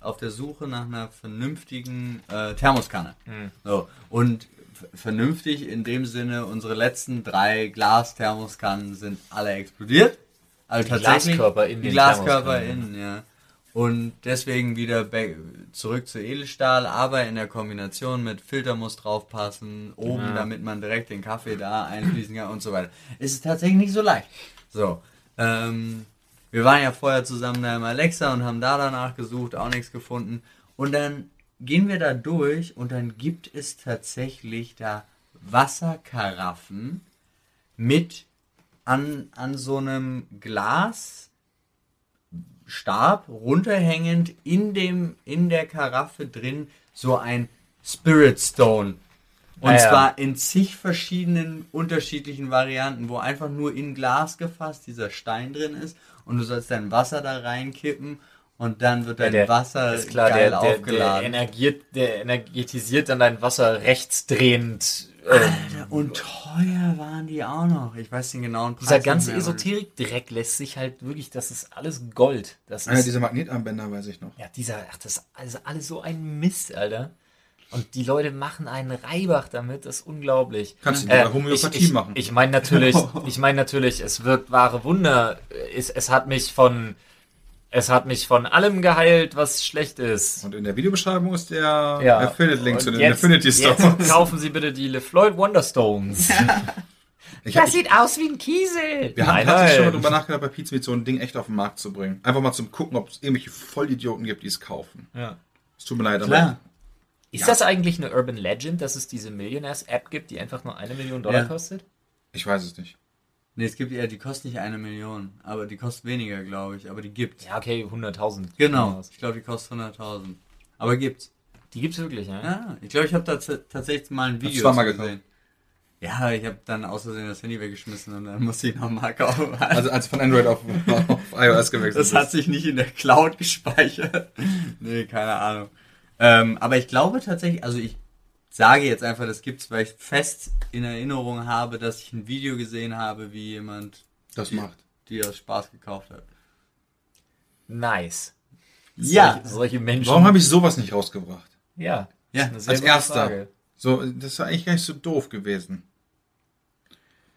Speaker 2: auf der Suche nach einer vernünftigen äh, Thermoskanne. So. Und vernünftig in dem Sinne, unsere letzten drei Glas-Thermoskannen sind alle explodiert. Also
Speaker 1: Die
Speaker 2: tatsächlich
Speaker 1: Glaskörper in
Speaker 2: die
Speaker 1: den
Speaker 2: Glaskörper innen, ja. Und deswegen wieder zurück zu Edelstahl, aber in der Kombination mit Filter muss draufpassen, oben,
Speaker 1: Ja.
Speaker 2: damit man direkt den Kaffee da einfließen kann und so weiter. Es ist tatsächlich nicht so leicht. So, ähm, wir waren ja vorher zusammen da im Alexa und haben da danach gesucht, auch nichts gefunden. Und dann gehen wir da durch und dann gibt es tatsächlich da Wasserkaraffen mit an, an so einem Glas Stab runterhängend in dem in der Karaffe drin so ein Spirit Stone und
Speaker 1: Ah, ja.
Speaker 2: zwar in zig verschiedenen unterschiedlichen Varianten, wo einfach nur in Glas gefasst dieser Stein drin ist und du sollst dein Wasser da reinkippen und dann wird dein
Speaker 1: der-
Speaker 2: Wasser
Speaker 1: Ist klar,
Speaker 2: geil
Speaker 1: der, der, der,
Speaker 2: aufgeladen.
Speaker 1: energiert, der energetisiert dann dein Wasser rechtsdrehend. Ähm,
Speaker 2: und teuer waren die auch noch. Ich weiß den genauen Preis.
Speaker 1: dieser ganze Esoterik-Dreck lässt sich halt wirklich, das ist alles Gold. Das
Speaker 3: Einer
Speaker 1: ist,
Speaker 3: dieser Magnetarmbänder, weiß ich noch.
Speaker 1: ja, dieser, ach, das ist also alles so ein Mist, Alter. Und die Leute machen einen Reibach damit, das ist unglaublich.
Speaker 3: Kannst du dir bei Homöopathie
Speaker 1: ich, ich,
Speaker 3: machen.
Speaker 1: Ich meine natürlich, ich meine natürlich, es wirkt wahre Wunder. Es, es hat mich von, es hat mich von allem geheilt, was schlecht ist.
Speaker 3: Und in der Videobeschreibung ist der
Speaker 1: Ja.
Speaker 3: Affiliate-Link zu den
Speaker 1: jetzt-
Speaker 3: Affinity
Speaker 1: Jetzt
Speaker 3: Stones.
Speaker 1: kaufen Sie bitte die LeFloid Wonderstones.
Speaker 3: Ich, hab- ich,
Speaker 1: sieht aus wie ein Kiesel.
Speaker 3: wir haben
Speaker 1: Nein,
Speaker 3: tatsächlich schon mal drüber nachgedacht, bei Pizza mit so ein Ding echt auf den Markt zu bringen. Einfach mal zum Gucken, ob es irgendwelche Vollidioten gibt, die es kaufen.
Speaker 1: Ja.
Speaker 3: Es tut mir leid,
Speaker 2: Klar.
Speaker 1: Ist das eigentlich eine Urban Legend, dass es diese Millionaires-App gibt, die einfach nur eine Million Dollar
Speaker 2: Ja.
Speaker 1: kostet?
Speaker 3: ich weiß es nicht.
Speaker 2: Nee, es gibt ja, die kostet nicht eine Million, aber die kostet weniger, glaube ich, aber die gibt's.
Speaker 1: Ja, okay, 100.000.
Speaker 2: Genau, ich glaube, die kostet 100.000. Aber gibt's.
Speaker 1: Die gibt's wirklich, ja?
Speaker 2: Ja, ich glaube, ich habe da tatsächlich mal ein Video
Speaker 3: gekauft.
Speaker 2: gesehen. Ja, ich habe dann aus Versehen das Handy weggeschmissen und dann musste ich nochmal kaufen.
Speaker 3: Also als von Android auf, auf iOS gewechselt
Speaker 2: Das hat sich nicht in der Cloud gespeichert. nee, keine Ahnung. Ähm, aber ich glaube tatsächlich, also ich sage jetzt einfach, das gibt's, weil ich fest in Erinnerung habe, dass ich ein Video gesehen habe, wie jemand
Speaker 3: das macht.
Speaker 2: die aus Spaß gekauft hat.
Speaker 1: Nice.
Speaker 2: Ja.
Speaker 1: Solche, solche Menschen.
Speaker 3: Warum habe ich sowas nicht rausgebracht?
Speaker 1: Ja.
Speaker 2: Ja,
Speaker 3: als erster.
Speaker 1: Frage.
Speaker 3: So, das war eigentlich gar nicht so doof gewesen.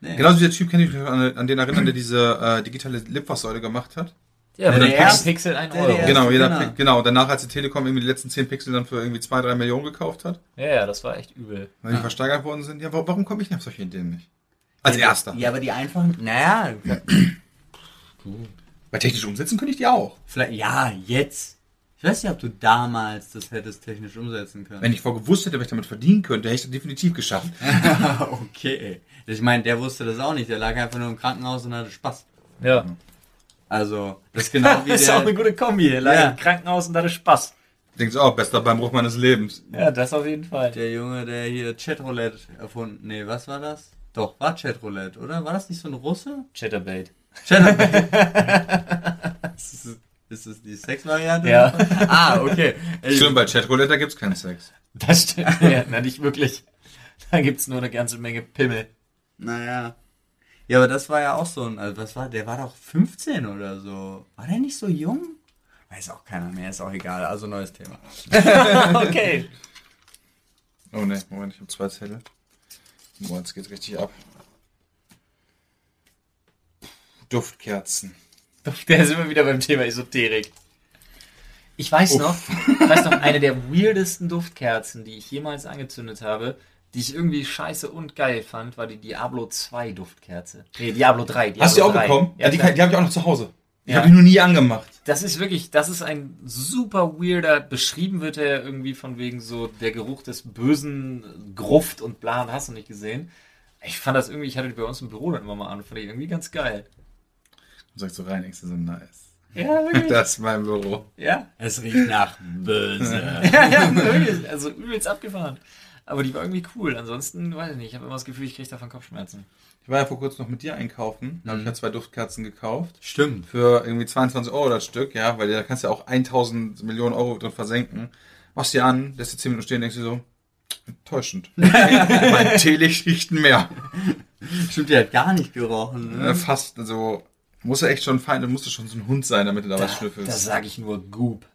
Speaker 2: Nee.
Speaker 3: Genauso wie der Typ, kann ich mich an, an den erinnern, der diese äh, digitale Litfaßsäule gemacht hat.
Speaker 1: Ja,
Speaker 2: Der
Speaker 1: aber der
Speaker 2: erste-
Speaker 1: Pixel ein
Speaker 2: der
Speaker 1: Euro.
Speaker 2: erste-
Speaker 3: genau, jeder,
Speaker 2: genau.
Speaker 3: genau. genau. Danach, als die Telekom irgendwie die letzten 10 Pixel dann für irgendwie 2, 3 Millionen gekauft hat,
Speaker 1: Ja, ja, das war echt übel.
Speaker 3: weil die
Speaker 2: Ja.
Speaker 3: versteigert worden sind. Ja, wa- warum komme ich denn auf solche Ideen nicht? Als erster.
Speaker 2: Ja, aber die einfachen, naja,
Speaker 3: Bei technisch umsetzen könnte ich die auch.
Speaker 2: vielleicht, ja, jetzt. Ich weiß nicht, ob du damals das hättest technisch umsetzen können.
Speaker 3: Wenn ich vorher gewusst hätte, was ich damit verdienen könnte, hätte ich das definitiv geschafft.
Speaker 2: okay. Ich meine, der wusste das auch nicht. Der lag einfach nur im Krankenhaus und hatte Spaß.
Speaker 1: Ja.
Speaker 2: Also, das ist genau wie
Speaker 1: Das ist auch eine
Speaker 2: der,
Speaker 1: gute Kombi. Der lag
Speaker 2: Ja.
Speaker 1: im Krankenhaus und hatte Spaß.
Speaker 3: Denkst du auch, bester Beinbruch meines Lebens.
Speaker 1: Ja, das auf jeden Fall.
Speaker 2: der Junge, der hier Chatroulette erfunden. Nee, was war das? Doch, war Chatroulette, oder? War das nicht so ein Russe?
Speaker 1: Chatterbait.
Speaker 2: Chatroulette. ist, es, ist es die Sexvariante?
Speaker 1: Ja.
Speaker 2: Ah, okay. Ey,
Speaker 3: Schön, bei Chatroulette, da gibt's keinen Sex.
Speaker 1: Das stimmt. ja, na, nicht wirklich. Da gibt's nur eine ganze Menge Pimmel.
Speaker 2: Naja. Ja, aber das war ja auch so ein, also was war, der war doch 15 oder so. War der nicht so jung? Weiß auch keiner mehr, ist auch egal. Also neues Thema.
Speaker 1: okay.
Speaker 3: Oh ne, Moment, ich habe zwei Zettel. Boah, jetzt geht's richtig ab. Duftkerzen.
Speaker 1: Der sind wir wieder beim Thema Esoterik. Ich weiß noch, ich weiß noch, eine der weirdesten Duftkerzen, die ich jemals angezündet habe, die ich irgendwie scheiße und geil fand, war die Diablo 2 Duftkerze. Nee, Diablo 3. Diablo
Speaker 3: Hast du die auch
Speaker 1: 3.
Speaker 3: bekommen?
Speaker 1: Ja,
Speaker 3: Ja, die, die habe ich auch noch zu Hause. Die
Speaker 1: Ja.
Speaker 3: habe ich nur nie angemacht.
Speaker 1: Das ist wirklich, das ist ein super weirder, beschrieben wird er irgendwie von wegen so der Geruch des bösen Gruft und bla und hast du nicht gesehen. Ich fand das irgendwie, ich hatte die bei uns im Büro dann immer mal an, fand ich irgendwie ganz geil.
Speaker 3: Und sagst du rein, ich so nice.
Speaker 1: Ja, wirklich.
Speaker 3: Das ist mein Büro.
Speaker 1: ja.
Speaker 2: Es riecht nach böse.
Speaker 1: ja, ja, wirklich. Also übelst abgefahren. Aber die war irgendwie cool. Ansonsten, weiß ich nicht, ich habe immer das Gefühl, ich kriege davon Kopfschmerzen.
Speaker 3: Ich war ja vor kurzem noch mit dir einkaufen. Da habe
Speaker 1: Mhm.
Speaker 3: ich ja zwei Duftkerzen gekauft.
Speaker 2: Stimmt.
Speaker 3: Für irgendwie 22 Euro das Stück, ja, weil da kannst du ja auch 1000 Millionen Euro drin versenken. Machst die an, lässt die 10 Minuten stehen, denkst du so, enttäuschend. mein Teelicht riecht mehr.
Speaker 2: Stimmt, der hat gar nicht gerochen. Ne?
Speaker 3: Fast, also, muss er echt schon fein, du musst schon so ein Hund sein, damit du da, was
Speaker 1: Da,
Speaker 3: schnüffelst.
Speaker 1: da sage ich nur Goop.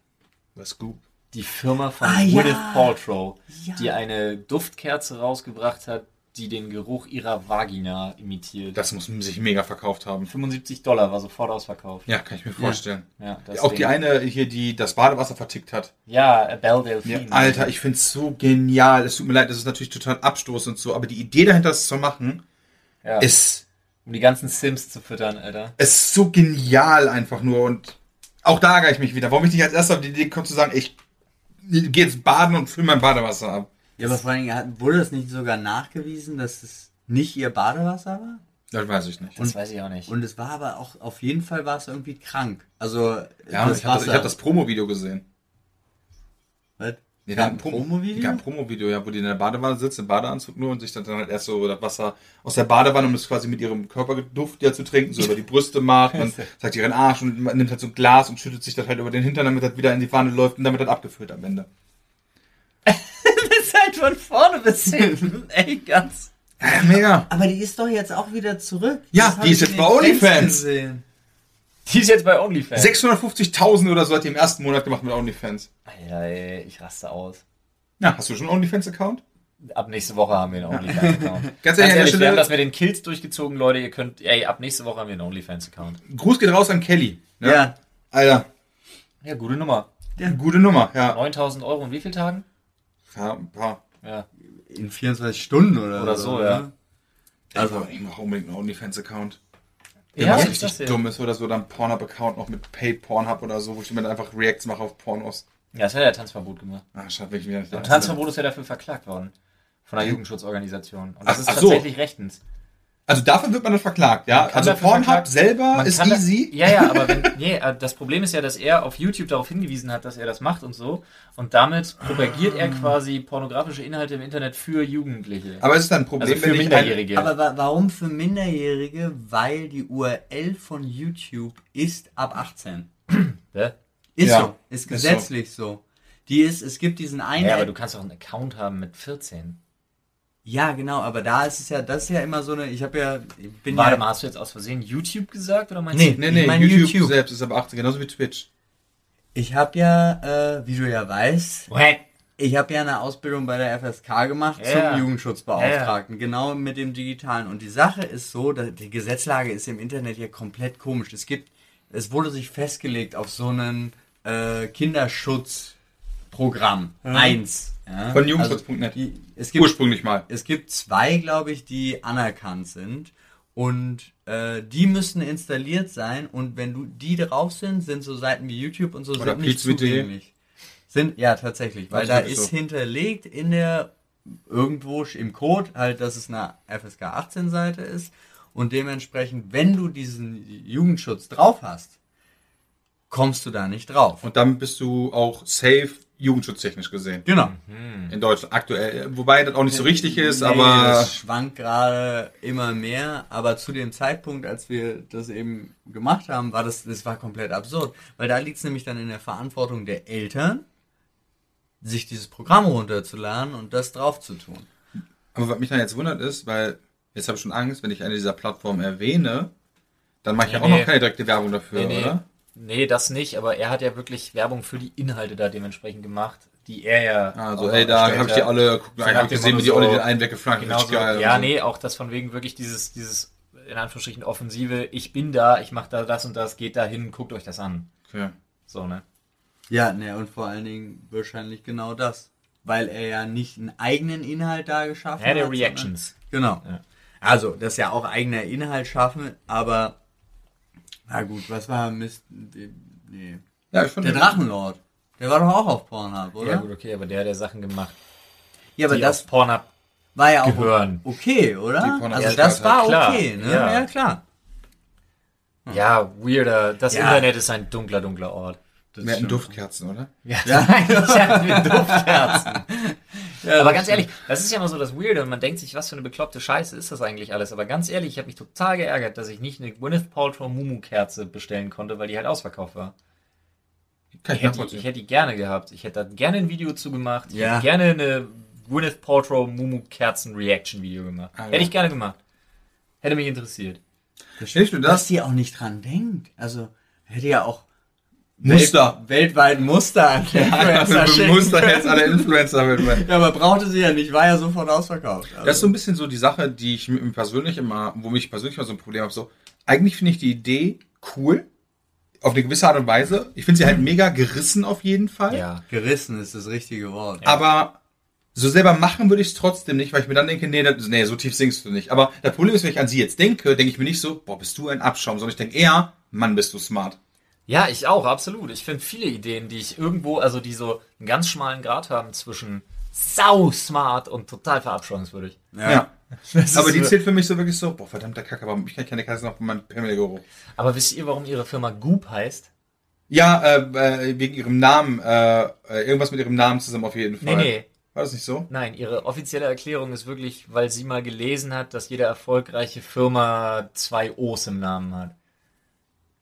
Speaker 3: was gut.
Speaker 1: Die Firma von
Speaker 2: Ah, ja.
Speaker 1: Gwyneth Paltrow,
Speaker 2: Ja.
Speaker 1: die eine Duftkerze rausgebracht hat, die den Geruch ihrer Vagina imitiert.
Speaker 3: Das muss sich mega verkauft haben.
Speaker 1: 75 Dollar war sofort ausverkauft.
Speaker 3: Ja, kann ich mir vorstellen.
Speaker 1: Ja, das
Speaker 3: auch die eine hier, die das Badewasser vertickt hat.
Speaker 1: Ja, Belle
Speaker 3: Ja,
Speaker 1: Delphine.
Speaker 3: Alter, ich find's so genial. Es tut mir leid, das ist natürlich total abstoßend und so, aber die Idee dahinter, das zu machen,
Speaker 1: ja,
Speaker 3: ist,
Speaker 1: um die ganzen Sims zu füttern, Alter.
Speaker 3: ist so genial einfach nur und auch da ärgere ich mich wieder. Warum ich nicht als erster auf die Idee komme zu sagen, ich gehe jetzt baden und fülle mein Badewasser ab.
Speaker 2: Ja, aber vor allen Dingen wurde das nicht sogar nachgewiesen, dass es nicht ihr Badewasser war?
Speaker 3: Das weiß ich nicht.
Speaker 1: Das weiß ich auch nicht.
Speaker 2: Und es war aber auch, auf jeden Fall war es irgendwie krank. Also,
Speaker 3: Ja, ich habe das, ich hab das Promo-Video gesehen.
Speaker 2: Was?
Speaker 3: Die
Speaker 2: Gab
Speaker 3: haben
Speaker 2: ein
Speaker 3: ein Promo-
Speaker 2: Promo-Video?
Speaker 3: Haben ein Promo-Video, ja, wo die in der Badewanne sitzt, im Badeanzug nur und sich dann halt erst so das Wasser aus der Badewanne, um das quasi mit ihrem Körperduft ja zu trinken, so über die Brüste macht, dann zeigt ihren Arsch und man nimmt halt so ein Glas und schüttet sich das halt über den Hintern, damit das wieder in die Wanne läuft und damit das abgefüllt am Ende.
Speaker 1: das ist halt von vorne bis hinten. Ey, ganz.
Speaker 3: Ja, mega.
Speaker 2: Aber die ist doch jetzt auch wieder zurück.
Speaker 3: Ja,
Speaker 2: Das
Speaker 3: die ist jetzt bei OnlyFans.
Speaker 2: Gesehen.
Speaker 1: Die ist jetzt bei OnlyFans.
Speaker 3: 650.000 oder so hat die im ersten Monat gemacht mit OnlyFans.
Speaker 1: Alter, ey, ich raste aus.
Speaker 3: Ja, hast du schon einen OnlyFans-Account?
Speaker 1: Ab nächste Woche haben wir einen OnlyFans-Account.
Speaker 3: Ganz
Speaker 1: Ganz
Speaker 3: ehrlich, an der
Speaker 1: ehrlich, wir haben das mit den Kills durchgezogen, Leute. Ihr könnt, ey, ab nächste Woche haben wir einen OnlyFans-Account.
Speaker 3: Gruß geht raus an Kelly. ne?
Speaker 2: Ja.
Speaker 3: Alter,
Speaker 1: Ja, gute Nummer.
Speaker 3: gute Nummer, ja.
Speaker 1: 9000 Euro in wie vielen Tagen?
Speaker 3: ja ein paar.
Speaker 1: Ja.
Speaker 2: In 24 Stunden oder,
Speaker 1: Oder so, ja.
Speaker 3: Also, ich mache unbedingt einen OnlyFans-Account. Wenn
Speaker 1: Ja,
Speaker 3: was richtig
Speaker 1: das
Speaker 3: dumm ist oder so, dann Pornhub-Account noch mit Paid Pornhub oder so, wo ich mir dann einfach Reacts mache auf Pornos.
Speaker 1: Ja, das hat der Tanzverbot gemacht.
Speaker 3: Ah, schade, wirklich wieder nicht.
Speaker 1: Und Tanzverbot ist ja dafür verklagt worden. Von einer Jugendschutzorganisation. Und das
Speaker 3: Ach-
Speaker 1: ist
Speaker 3: ach so.
Speaker 1: tatsächlich rechtens.
Speaker 3: Also dafür wird man dann verklagt, ja? Also Pornhub selber ist
Speaker 1: kann da-
Speaker 3: easy.
Speaker 1: Ja, ja, aber wenn, nee, äh, das Problem ist ja, dass er auf YouTube darauf hingewiesen hat, dass er das macht und so. Und damit propagiert er quasi pornografische Inhalte im Internet für Jugendliche.
Speaker 3: Aber es ist dann ein Problem,
Speaker 1: also für
Speaker 3: ein,
Speaker 1: Minderjährige.
Speaker 2: Aber wa warum für Minderjährige? Weil die URL von YouTube ist ab 18.
Speaker 1: Ja?
Speaker 2: Ist
Speaker 3: Ja,
Speaker 2: so. Ist
Speaker 3: ist
Speaker 2: gesetzlich so. Die ist, es gibt diesen einen.
Speaker 1: ja, aber du kannst auch einen Account haben mit 14.
Speaker 2: Ja, genau, aber da ist es ja, das ist ja immer so eine, ich habe ja, ich bin
Speaker 1: Warte
Speaker 2: ja,
Speaker 1: mal, hast du jetzt aus Versehen YouTube gesagt oder meinst
Speaker 2: Nee.
Speaker 1: du?
Speaker 3: Nee, nee,
Speaker 2: Ich meine
Speaker 3: YouTube,
Speaker 2: YouTube.
Speaker 3: selbst ist aber 18, genauso wie Twitch.
Speaker 2: ich habe ja, äh, wie du ja weißt,
Speaker 1: What?
Speaker 2: ich habe ja eine Ausbildung bei der FSK gemacht
Speaker 1: Ja.
Speaker 2: zum Jugendschutzbeauftragten, genau mit dem Digitalen. Und die Sache ist so, dass die Gesetzlage ist im Internet ja komplett komisch. Es gibt, es wurde sich festgelegt auf so einen äh, Kinderschutzprogramm. Eins. Ja?
Speaker 3: Von jugendschutz.net.
Speaker 2: Also, die- es gibt
Speaker 3: Ursprünglich mal.
Speaker 2: es gibt zwei, glaube ich, die anerkannt sind. Und äh, die müssen installiert sein. Und wenn du die drauf sind, sind so Seiten wie YouTube und so
Speaker 3: Oder
Speaker 2: sind nicht zugänglich. Sind, ja, tatsächlich. Weil
Speaker 3: Das
Speaker 2: da
Speaker 3: ist so.
Speaker 2: hinterlegt in der, irgendwo im Code, halt, dass es eine FSK 18 Seite ist. Und dementsprechend, wenn du diesen Jugendschutz drauf hast, kommst du da nicht drauf.
Speaker 3: Und damit bist du auch safe jugendschutztechnisch gesehen.
Speaker 2: Genau.
Speaker 3: In Deutschland aktuell. Wobei das auch nicht so richtig ist,
Speaker 2: Nee,
Speaker 3: aber
Speaker 2: Das schwankt gerade immer mehr, aber zu dem Zeitpunkt, als wir das eben gemacht haben, war das, das war komplett absurd. Weil da liegt es nämlich dann in der Verantwortung der Eltern, sich dieses Programm runterzuladen und das drauf zu tun.
Speaker 3: Aber was mich dann jetzt wundert ist, weil jetzt habe ich schon Angst, wenn ich eine dieser Plattformen erwähne, dann mache ich ja
Speaker 1: Nee,
Speaker 3: auch
Speaker 1: nee.
Speaker 3: noch keine direkte Werbung dafür,
Speaker 1: Nee, nee.
Speaker 3: oder?
Speaker 1: Nee, das nicht, aber er hat ja wirklich Werbung für die Inhalte da dementsprechend gemacht, die er ja.
Speaker 3: Also,
Speaker 1: auch
Speaker 3: ey, da habe ich die
Speaker 1: hat.
Speaker 3: alle, guck,
Speaker 1: So
Speaker 3: hab gesehen, wie die alle
Speaker 1: so-
Speaker 3: den einen weggeflankt
Speaker 1: Genau so.
Speaker 3: geil.
Speaker 1: Ja,
Speaker 3: also.
Speaker 1: nee, auch das von wegen wirklich dieses, dieses, in Anführungsstrichen, Offensive, ich bin da, ich mache da das und das, geht da hin, guckt euch das an.
Speaker 3: Okay.
Speaker 1: So, ne?
Speaker 2: Ja, ne, und vor allen Dingen wahrscheinlich genau das. Weil er ja nicht einen eigenen Inhalt da geschaffen
Speaker 1: Ja, der
Speaker 2: hat.
Speaker 1: Reactions.
Speaker 2: Sondern, genau.
Speaker 1: Ja.
Speaker 2: Also, das ist ja auch eigener Inhalt schaffen, aber, na gut, was war Mist, nee.
Speaker 3: Ja, ich
Speaker 2: Der Drachenlord. Der war doch auch auf Pornhub, oder?
Speaker 1: Ja, gut, okay, aber der hat ja Sachen gemacht,
Speaker 2: Ja, aber das
Speaker 1: Pornhub
Speaker 2: war ja auch
Speaker 1: gehören.
Speaker 2: okay, oder? Also das war
Speaker 1: klar,
Speaker 2: okay, ne?
Speaker 1: ja.
Speaker 2: Ja, klar.
Speaker 1: Ja, weirder. Das
Speaker 2: Ja.
Speaker 1: Internet ist ein dunkler, dunkler Ort. Das
Speaker 3: Wir hatten. Duftkerzen, oder?
Speaker 1: Ja,
Speaker 2: Ja.
Speaker 1: eigentlich hatten wir Duftkerzen.
Speaker 2: Ja,
Speaker 1: Aber ganz ehrlich, das ist ja immer so das Weirde und man denkt sich, was für eine bekloppte Scheiße ist das eigentlich alles. Aber ganz ehrlich, ich habe mich total geärgert, dass ich nicht eine Gwyneth Paltrow Mumu-Kerze bestellen konnte, weil die halt ausverkauft war.
Speaker 3: Kann
Speaker 1: Ich
Speaker 3: ich
Speaker 1: hätte, ich hätte die gerne gehabt. Ich hätte da gerne ein Video zu gemacht. Ich
Speaker 2: Ja.
Speaker 1: hätte gerne eine Gwyneth Paltrow Mumu-Kerzen-Reaction-Video gemacht.
Speaker 3: Ah, ja.
Speaker 1: Hätte ich gerne gemacht. Hätte mich interessiert.
Speaker 3: Nur
Speaker 2: Dass
Speaker 3: das,
Speaker 2: die auch nicht dran denkt. Also, hätte ja auch
Speaker 3: Muster.
Speaker 2: Welt, weltweit Muster an der Influencer
Speaker 3: doch
Speaker 2: können.
Speaker 3: jetzt alle Influencer werden.
Speaker 2: Ja, aber brauchte sie ja nicht, war ja sofort ausverkauft. Also,
Speaker 3: Das ist so ein bisschen so die Sache, die ich mit mir persönlich immer, wo mich persönlich immer so ein Problem habe. So, eigentlich finde ich die Idee cool, auf eine gewisse Art und Weise. Ich finde sie halt mega gerissen auf jeden Fall.
Speaker 1: Ja.
Speaker 2: gerissen ist das richtige Wort.
Speaker 3: Aber so selber machen würde ich es trotzdem nicht, weil ich mir dann denke, nee, das, nee, so tief singst du nicht. Aber das Problem ist, wenn ich an sie jetzt denke, denke ich mir nicht so, boah, bist du ein Abschaum, sondern ich denke eher, Mann, bist du smart.
Speaker 1: Ja, ich auch, absolut. Ich finde viele Ideen, die ich irgendwo, also die so einen ganz schmalen Grad haben zwischen sau smart und total verabscheuungswürdig.
Speaker 3: Ja.
Speaker 1: Das
Speaker 3: Aber die zählt für mich so wirklich so, boah, verdammter Kacke, warum ich kann keine Katze noch von meinem Pimmelgeruch.
Speaker 1: Aber wisst ihr, warum ihre Firma Goop heißt?
Speaker 3: Ja, äh, äh, wegen ihrem Namen, äh, äh, irgendwas mit ihrem Namen zusammen auf jeden Fall.
Speaker 1: Nee, nee.
Speaker 3: War das nicht so?
Speaker 1: Nein, ihre offizielle Erklärung ist wirklich, weil sie mal gelesen hat, dass jede erfolgreiche Firma zwei O's im Namen hat.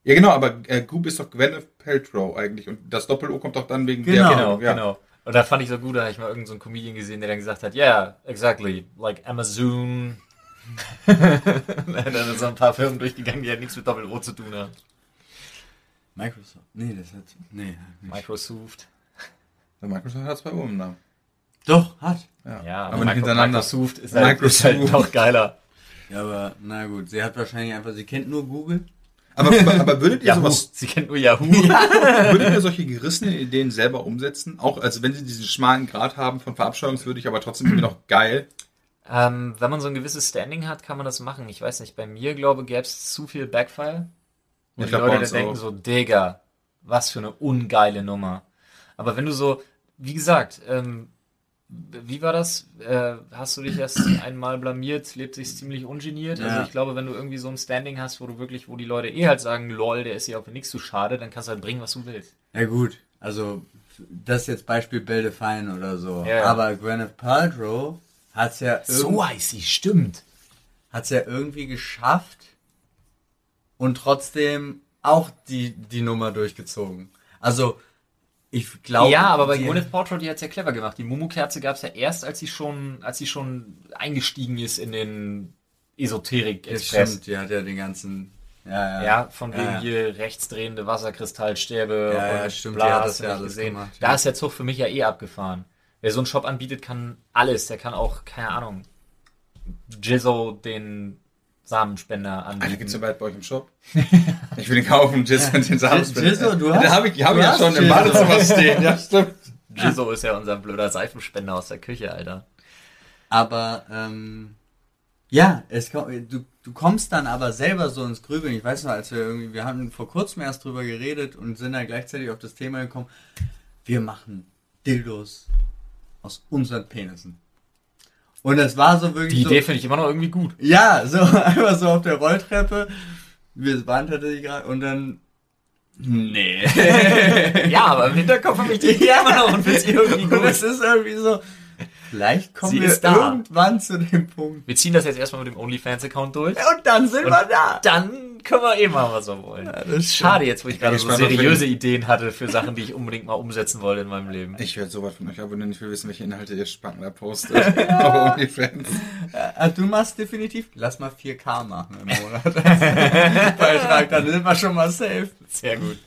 Speaker 3: Ja, genau, aber äh, Goop ist doch Gwyneth Paltrow eigentlich und das Doppel-O kommt doch dann wegen
Speaker 2: Genau,
Speaker 3: der
Speaker 1: Genau,
Speaker 3: ja.
Speaker 1: genau. Und da fand ich so gut, da habe ich mal irgendeinen so einen Comedian gesehen, der dann gesagt hat, yeah, exactly, like Amazon. Und dann so ein paar Firmen durchgegangen, die halt nichts mit Doppel-O zu tun haben.
Speaker 2: Microsoft. Nee, das hat. Nee, nicht.
Speaker 1: Microsoft.
Speaker 3: Der Microsoft hat zwei O im Namen.
Speaker 2: Doch, hat.
Speaker 3: Ja,
Speaker 1: Ja,
Speaker 3: aber,
Speaker 1: aber,
Speaker 3: nicht hintereinander.
Speaker 1: Microsoft ist halt, ist halt
Speaker 3: Microsoft.
Speaker 1: noch geiler.
Speaker 2: Ja, aber na gut, sie hat wahrscheinlich einfach, sie kennt nur Google.
Speaker 3: Aber, aber, würdet ihr
Speaker 1: Yahoo.
Speaker 3: sowas,
Speaker 1: Sie kennt nur Yahoo.
Speaker 3: würdet ihr solche gerissenen Ideen selber umsetzen? Auch also wenn sie diesen schmalen Grad haben von verabscheuungswürdig, aber trotzdem irgendwie noch geil.
Speaker 1: Ähm, wenn man so ein gewisses Standing hat, kann man das machen. Ich weiß nicht, bei mir, glaube gäbe es zu viel Backfire. Und
Speaker 3: Ich
Speaker 1: die
Speaker 3: glaub,
Speaker 1: Leute dann denken
Speaker 3: auch.
Speaker 1: so, Digga, was für eine ungeile Nummer. Aber wenn du so, wie gesagt, ähm, wie war das? Äh, hast du dich erst einmal blamiert, lebt sich ziemlich ungeniert? Also
Speaker 2: Ja.
Speaker 1: ich glaube, wenn du irgendwie so ein Standing hast, wo du wirklich, wo die Leute eh halt sagen, lol, der ist ja auch für nichts zu schade, dann kannst du halt bringen, was du willst.
Speaker 2: Ja gut, also das ist jetzt Beispiel Bill Fine oder so.
Speaker 1: Ja.
Speaker 2: Aber Gwyneth Paltrow hat's ja, irgend,
Speaker 1: heißt sie, stimmt.
Speaker 2: hat's ja irgendwie geschafft und trotzdem auch die, die Nummer durchgezogen. Also ich glaube...
Speaker 1: ja, aber bei Gwyneth Paltrow, die hat's ja clever gemacht. Die Mumu-Kerze gab's ja erst, als sie schon, als sie schon eingestiegen ist in den
Speaker 2: Das
Speaker 1: Esoterik-Express.
Speaker 2: stimmt, die hat ja den ganzen... Ja, ja.
Speaker 1: Ja, von wegen
Speaker 2: Ja, ja.
Speaker 1: hier rechtsdrehende Wasserkristallstäbe
Speaker 2: Ja, ja, stimmt,
Speaker 1: bla,
Speaker 2: die hat das ja alles
Speaker 1: gesehen.
Speaker 2: gemacht,
Speaker 1: Da ist der Zug für mich ja eh abgefahren. Wer so einen Shop anbietet, kann alles. Der kann auch, keine Ahnung, Jizzo den Samenspender
Speaker 3: Alter,
Speaker 1: anbieten.
Speaker 3: gibt's ja bald bei euch im Shop. Ich will den kaufen, Jizz und den Samenspender.
Speaker 2: Jizzo, du hast-
Speaker 3: Den habe ich, hab
Speaker 2: du
Speaker 3: ich ja
Speaker 2: hast
Speaker 3: schon im
Speaker 2: Jizzo.
Speaker 3: Badezimmer stehen. Ja, stimmt.
Speaker 1: Jizzo ist ja unser blöder Seifenspender aus der Küche, Alter.
Speaker 2: Aber ähm, ja, es, du, du kommst dann aber selber so ins Grübeln. Ich weiß noch, als wir irgendwie, wir haben vor kurzem erst drüber geredet und sind dann gleichzeitig auf das Thema gekommen, wir machen Dildos aus unseren Penissen. Und es war so wirklich
Speaker 1: Die
Speaker 2: so,
Speaker 1: Idee finde ich immer noch irgendwie gut.
Speaker 2: ja, so einfach so auf der Rolltreppe. Wir waren tatsächlich gerade und dann nee.
Speaker 1: ja, aber im Hinterkopf habe ich die Idee immer noch und find's irgendwie
Speaker 2: Und
Speaker 1: gut.
Speaker 2: es ist irgendwie so, vielleicht kommen
Speaker 1: Sie
Speaker 2: wir irgendwann zu dem Punkt.
Speaker 1: Wir ziehen das jetzt erstmal mit dem OnlyFans-Account durch.
Speaker 2: Und dann sind wir da.
Speaker 1: Dann können wir eh mal was wir wollen.
Speaker 2: das
Speaker 1: Schade jetzt, wo ich gerade so seriöse Ideen hatte für Sachen, die ich unbedingt mal umsetzen wollte in meinem Leben.
Speaker 3: Ich werde sowas von euch abonnieren. Ich will wissen, welche Inhalte ihr Spangler postet. Auf OnlyFans.
Speaker 2: Ah, du machst definitiv, lass mal 4K machen im Monat. Beitrag, dann sind wir schon mal safe.
Speaker 1: Sehr gut.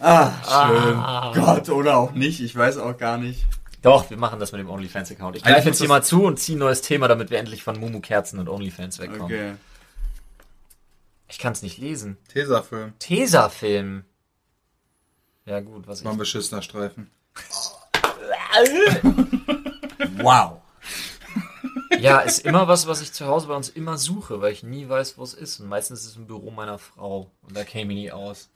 Speaker 2: Ah, schön.
Speaker 1: Ah.
Speaker 2: Gott, oder auch nicht, ich weiß auch gar nicht.
Speaker 1: Doch, wir machen das mit dem OnlyFans-Account. Ich greife jetzt hier mal zu und ziehe ein neues Thema, damit wir endlich von Mumu-Kerzen und OnlyFans wegkommen.
Speaker 2: Okay.
Speaker 1: Ich kann es nicht lesen.
Speaker 3: Tesafilm.
Speaker 1: Tesafilm. Ja gut, was
Speaker 3: War ein
Speaker 1: ist...
Speaker 3: beschissener Streifen.
Speaker 2: Wow.
Speaker 1: Ja, ist immer was, was ich zu Hause bei uns immer suche, weil ich nie weiß, wo es ist. Und meistens ist es im Büro meiner Frau. Und da käme ich nie aus.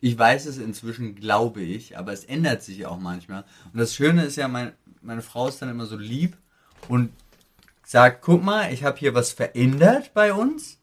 Speaker 2: Ich weiß es inzwischen, glaube ich, aber es ändert sich auch manchmal. Und das Schöne ist ja, mein, meine Frau ist dann immer so lieb und sagt, guck mal, ich habe hier was verändert bei uns.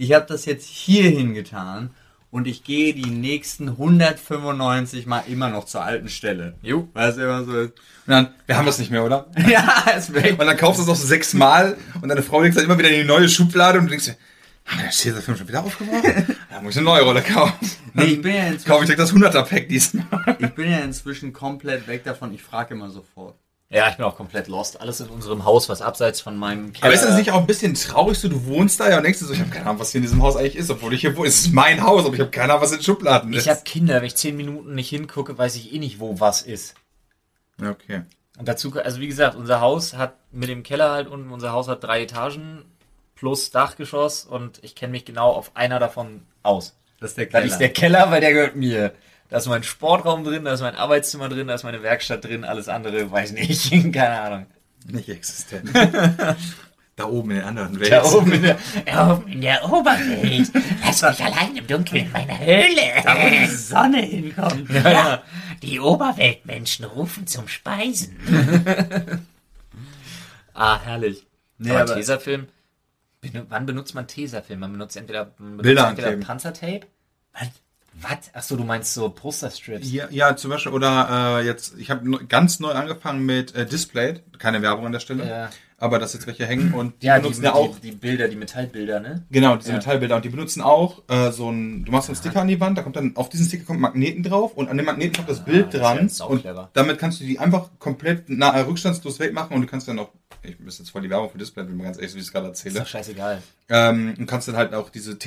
Speaker 2: Ich habe das jetzt hier hingetan und ich gehe die nächsten 195 Mal immer noch zur alten Stelle.
Speaker 1: Jo.
Speaker 2: Weil es immer so ist.
Speaker 3: Und dann, wir haben das nicht mehr, oder?
Speaker 2: ja, ist weg.
Speaker 3: Und dann kaufst du es noch so sechsmal und deine Frau legt es dann immer wieder in die neue Schublade und du denkst dir, haben wir den Tesafilm schon wieder aufgebraucht? Da muss ich eine neue Rolle kaufen.
Speaker 2: Nee, ich bin ja
Speaker 3: Kaufe ich
Speaker 2: inzwischen,
Speaker 3: direkt das 100er-Pack diesmal.
Speaker 2: ich bin ja inzwischen komplett weg davon. Ich frage immer sofort.
Speaker 1: Ja, ich bin auch komplett lost. Alles in unserem Haus, was abseits von meinem Keller...
Speaker 3: Aber ist das nicht auch ein bisschen traurig, so du wohnst da ja und denkst dir so, ich habe keine Ahnung, was hier in diesem Haus eigentlich ist, obwohl ich hier wohne. Es ist mein Haus, aber ich habe keine Ahnung, was in den Schubladen ist.
Speaker 1: Ich habe Kinder, wenn ich zehn Minuten nicht hingucke, weiß ich eh nicht, wo was ist.
Speaker 3: Okay.
Speaker 1: Und dazu, also wie gesagt, unser Haus hat mit dem Keller halt unten, unser Haus hat drei Etagen plus Dachgeschoss und ich kenne mich genau auf einer davon aus.
Speaker 2: Das ist der
Speaker 1: Das
Speaker 2: Keller.
Speaker 1: ist der Keller, weil der gehört mir. Da ist mein Sportraum drin, da ist mein Arbeitszimmer drin, da ist meine Werkstatt drin, alles andere weiß nicht. Keine Ahnung.
Speaker 3: Nicht existent. da oben in den anderen Welt.
Speaker 1: Da oben in der, oben in der Oberwelt. Lass mich allein im Dunkeln in meiner Höhle.
Speaker 2: da wo die Sonne hinkommt.
Speaker 1: Ja, ja.
Speaker 4: Die Oberweltmenschen rufen zum Speisen.
Speaker 1: Ah, herrlich.
Speaker 2: Nee,
Speaker 1: aber
Speaker 2: aber-
Speaker 1: Tesafilm, wann benutzt man Tesafilm? Man benutzt entweder, man benutzt
Speaker 3: Bilder
Speaker 1: entweder. Panzertape. Was? Was? Achso, du meinst so Posterstrips.
Speaker 3: Ja, ja, zum Beispiel, oder äh, jetzt, ich habe ganz neu angefangen mit äh, Display, keine Werbung an der Stelle,
Speaker 1: Ja.
Speaker 3: aber dass jetzt welche hängen und die
Speaker 1: Ja, die,
Speaker 3: benutzen
Speaker 1: die,
Speaker 3: ja auch,
Speaker 1: die Bilder, die Metallbilder, ne?
Speaker 3: genau, diese
Speaker 1: Ja.
Speaker 3: Metallbilder und die benutzen auch äh, so ein, du machst so einen Sticker an die Wand, da kommt dann, auf diesen Sticker kommt Magneten drauf und an dem Magneten kommt das Bild
Speaker 1: das ist
Speaker 3: dran
Speaker 1: sau
Speaker 3: und
Speaker 1: clever.
Speaker 3: damit kannst du die einfach komplett na, äh, rückstandslos wegmachen und du kannst dann auch, ich ist jetzt voll die Werbung für Display, bin mir ganz ehrlich, so wie ich es gerade
Speaker 1: Ist
Speaker 3: erzähle,
Speaker 1: doch scheißegal.
Speaker 3: ähm, und kannst dann halt auch diese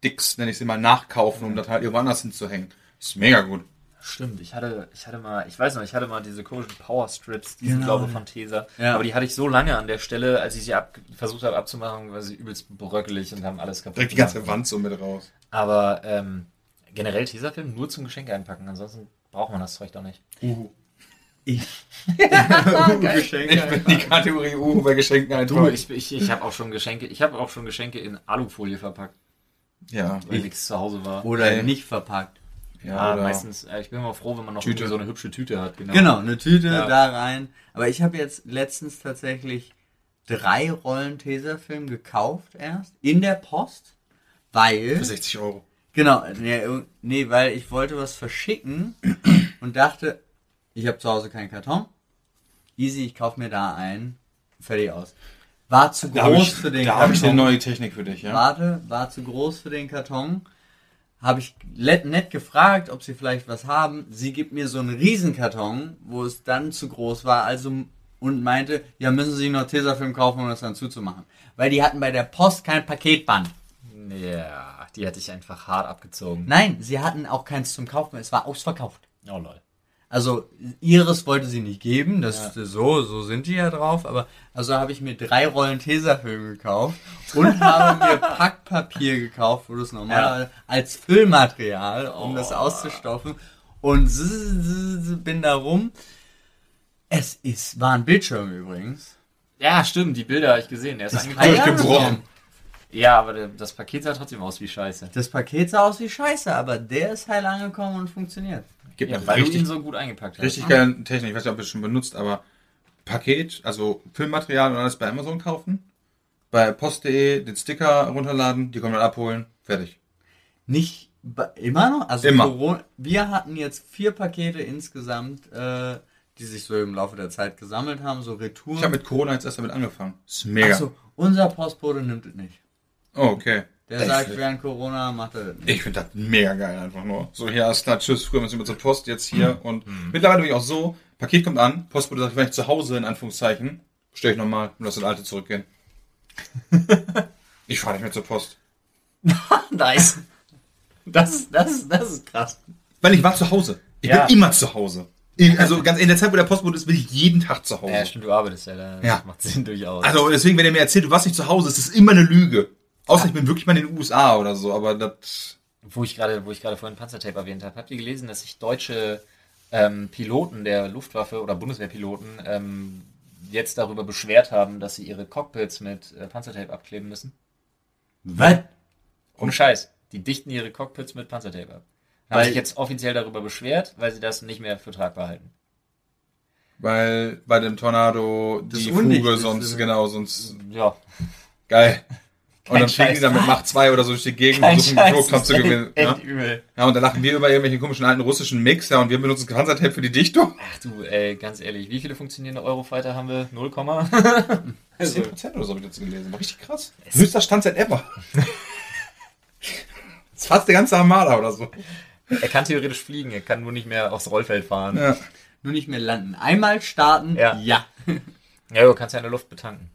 Speaker 3: Tesa-Sticks, nenne ich sie mal, nachkaufen, um das halt irgendwo anders hinzuhängen. Das ist mega gut.
Speaker 1: Stimmt, ich hatte, ich hatte mal, ich weiß noch, ich hatte mal diese komischen Power Strips, die sind,
Speaker 2: Genau.
Speaker 1: glaube von Tesa.
Speaker 2: Ja.
Speaker 1: Aber die hatte ich so lange an der Stelle, als ich sie ab, versucht habe abzumachen, weil sie übelst bröckelig und haben alles kaputt
Speaker 3: Direkt die ganze. Wand so mit raus.
Speaker 1: Aber ähm, generell Tesafilm nur zum Geschenk einpacken, ansonsten braucht man das Zeug doch nicht.
Speaker 3: Uhu.
Speaker 2: Ich. Geschenke.
Speaker 3: Ich bin die Kategorie Uhu bei Geschenken einfach.
Speaker 1: Du, ich, ich, ich habe auch schon Geschenke, ich habe auch schon Geschenke in Alufolie verpackt,
Speaker 3: ja.
Speaker 1: weil nichts zu Hause war.
Speaker 2: Oder
Speaker 3: Ey.
Speaker 2: nicht verpackt.
Speaker 1: Ja,
Speaker 3: oder-
Speaker 1: meistens, äh, ich bin immer froh, wenn man noch
Speaker 3: Tüte.
Speaker 1: so eine hübsche Tüte hat. Genau.
Speaker 2: Genau, eine Tüte
Speaker 1: Ja.
Speaker 2: da rein. Aber ich habe jetzt letztens tatsächlich drei Rollen Tesafilm gekauft erst in der Post, weil
Speaker 3: Für 60 Euro.
Speaker 2: genau, nee, nee, weil ich wollte was verschicken und dachte, ich habe zu Hause keinen Karton. Easy, ich kaufe mir da ein. Fertig aus. War zu
Speaker 3: Da habe
Speaker 2: groß
Speaker 3: ich,
Speaker 2: für den
Speaker 3: da hab ich
Speaker 2: Karton.
Speaker 3: eine neue Technik für dich, ja?
Speaker 2: Warte, war zu groß für den Karton. Habe ich nett gefragt, ob sie vielleicht was haben. Sie gibt mir so einen Riesenkarton, wo es dann zu groß war, also und meinte, ja, müssen Sie noch Tesafilm kaufen, um das dann zuzumachen. Weil die hatten bei der Post kein Paketband.
Speaker 1: Ja, die hätte ich einfach hart abgezogen.
Speaker 2: Nein, sie hatten auch keins zum Kaufen, es war ausverkauft.
Speaker 1: Oh lol.
Speaker 2: Also ihres wollte sie nicht geben, das so, so sind die ja drauf, aber also habe ich mir drei Rollen Tesafilm gekauft und habe mir Packpapier gekauft, wo das normal als Füllmaterial, um das auszustoffen und bin da rum. Es ist, war ein Bildschirm übrigens.
Speaker 1: Ja, stimmt, die Bilder habe ich gesehen. Der ist
Speaker 2: Das
Speaker 1: angekommen.
Speaker 2: Ei
Speaker 3: gebrochen.
Speaker 1: Ja, aber das Paket sah trotzdem aus wie Scheiße.
Speaker 2: Das Paket sah aus wie Scheiße, aber der ist heil angekommen und funktioniert.
Speaker 3: Gibt
Speaker 1: Ja, weil du
Speaker 3: richtig,
Speaker 1: ihn so gut eingepackt hast.
Speaker 3: richtig geile Technik. Ich weiß nicht, ob ihr es schon benutzt, aber Paket, also Filmmaterial und alles bei Amazon kaufen. Bei post.de den Sticker runterladen, die kommen dann abholen, fertig.
Speaker 2: Nicht immer noch? Also
Speaker 3: Immer.
Speaker 2: Corona, wir hatten jetzt vier Pakete insgesamt, äh, die sich so im Laufe der Zeit gesammelt haben, so Retouren.
Speaker 3: Ich habe mit Corona jetzt erst damit angefangen. ist mega.
Speaker 2: Achso, unser Postbote nimmt es nicht.
Speaker 3: Oh, okay.
Speaker 2: Der
Speaker 3: Echt?
Speaker 2: sagt, während Corona macht er das nicht.
Speaker 3: Ich finde das mega geil einfach nur. So, hier ist klar, tschüss, früher müssen wir zur Post, jetzt hier.
Speaker 2: Mhm.
Speaker 3: Und mittlerweile bin ich auch so, Paket kommt an, Postbote sagt, wenn ich zu Hause, in Anführungszeichen, bestelle ich nochmal und lass das alte zurückgehen. ich fahre nicht mehr zur Post.
Speaker 1: Nice. Das ist, das ist, das ist krass.
Speaker 3: Weil ich war zu Hause. Ich
Speaker 1: Ja.
Speaker 3: bin immer zu Hause. Ich, also ganz in der Zeit, wo der Postbote ist, bin ich jeden Tag zu Hause.
Speaker 1: Ja, stimmt, du arbeitest ja da.
Speaker 3: Ja.
Speaker 1: Das macht Sinn durchaus.
Speaker 3: Also deswegen, wenn er mir erzählt, du warst nicht zu Hause, ist das immer eine Lüge. Außer ich bin wirklich mal in den USA oder so, aber das.
Speaker 1: wo ich gerade, wo ich gerade vorhin Panzertape erwähnt habe, habt ihr gelesen, dass sich deutsche ähm, Piloten der Luftwaffe oder Bundeswehrpiloten ähm, jetzt darüber beschwert haben, dass sie ihre Cockpits mit äh, Panzertape abkleben müssen?
Speaker 2: Was?
Speaker 1: Ohne Scheiß. Die dichten ihre Cockpits mit Panzertape ab. Haben
Speaker 2: Weil-
Speaker 1: sich jetzt offiziell darüber beschwert, weil sie das nicht mehr für tragbar halten.
Speaker 3: Weil bei dem Tornado die Fuge sonst, genau, sonst
Speaker 1: Ja.
Speaker 3: geil. Und dann fliegen die dann mit Macht 2 oder so durch die Gegend und versuchen den Flugkampf zu gewinnen. Ja? Ja, und dann lachen wir über irgendwelche komischen alten russischen Mix, ja, und wir benutzen Panzertape für die Dichtung.
Speaker 1: Ach du, ey, ganz ehrlich, wie viele funktionierende Eurofighter haben wir? 0,
Speaker 3: 10% oder so habe ich dazu gelesen. War richtig krass. Höchster Stand seit ever. Das ist fast der ganze Armada oder so.
Speaker 1: er kann theoretisch fliegen, er kann nur nicht mehr aufs Rollfeld fahren.
Speaker 3: Ja.
Speaker 2: Nur nicht mehr landen. Einmal starten,
Speaker 1: Ja.
Speaker 2: ja.
Speaker 1: Ja, du kannst ja in der Luft betanken.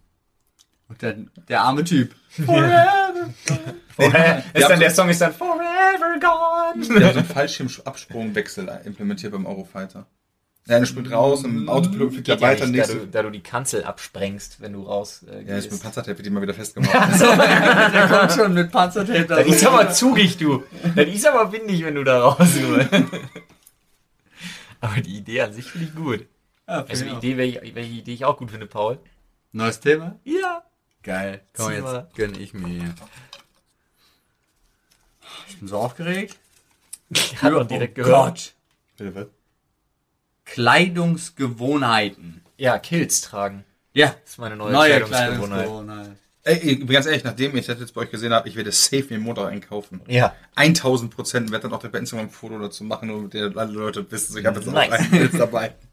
Speaker 2: Und dann der arme Typ.
Speaker 1: Ist dann
Speaker 3: so-
Speaker 1: der Song ist dann Forever Gone.
Speaker 3: Wir haben so einen Fallschirmabsprungwechsel implementiert beim Eurofighter. Der eine springt raus, im Autopilot fliegt er
Speaker 1: Geht ja
Speaker 3: weiter,
Speaker 1: nicht, da, du, da du die Kanzel absprengst, wenn du raus äh,
Speaker 3: Ja, ist mit
Speaker 1: gehst.
Speaker 3: Panzertape wird die mal wieder festgemacht.
Speaker 2: Der kommt schon mit Panzertape da
Speaker 1: Das ist aber zugig, du. Das ist aber windig, wenn du da raus. Aber die Idee an sich finde ich gut.
Speaker 2: Ja,
Speaker 1: Also die Idee, welche, welche Idee ich auch gut finde, Paul.
Speaker 2: Neues Thema?
Speaker 1: Ja.
Speaker 2: Geil. Komm, jetzt gönn ich mir. Ich bin so aufgeregt.
Speaker 1: Hat man direkt
Speaker 2: oh
Speaker 1: gehört.
Speaker 2: Gott.
Speaker 3: Bitte was?
Speaker 2: Kleidungsgewohnheiten.
Speaker 1: Ja, Kills tragen.
Speaker 2: Ja.
Speaker 1: Das ist meine neue,
Speaker 2: Neue
Speaker 1: Kleidungsgewohnheit.
Speaker 2: Kleidungsgewohnheit.
Speaker 3: Ey, ich ganz ehrlich, nachdem ich das jetzt bei euch gesehen habe, ich werde safe mir einen Motor einkaufen.
Speaker 1: Ja.
Speaker 3: 1000 Prozent werde dann auch bei Instagram ein Foto dazu machen, nur mit der alle Leute wissen, ich habe jetzt
Speaker 1: Nice.
Speaker 3: auch einen jetzt dabei.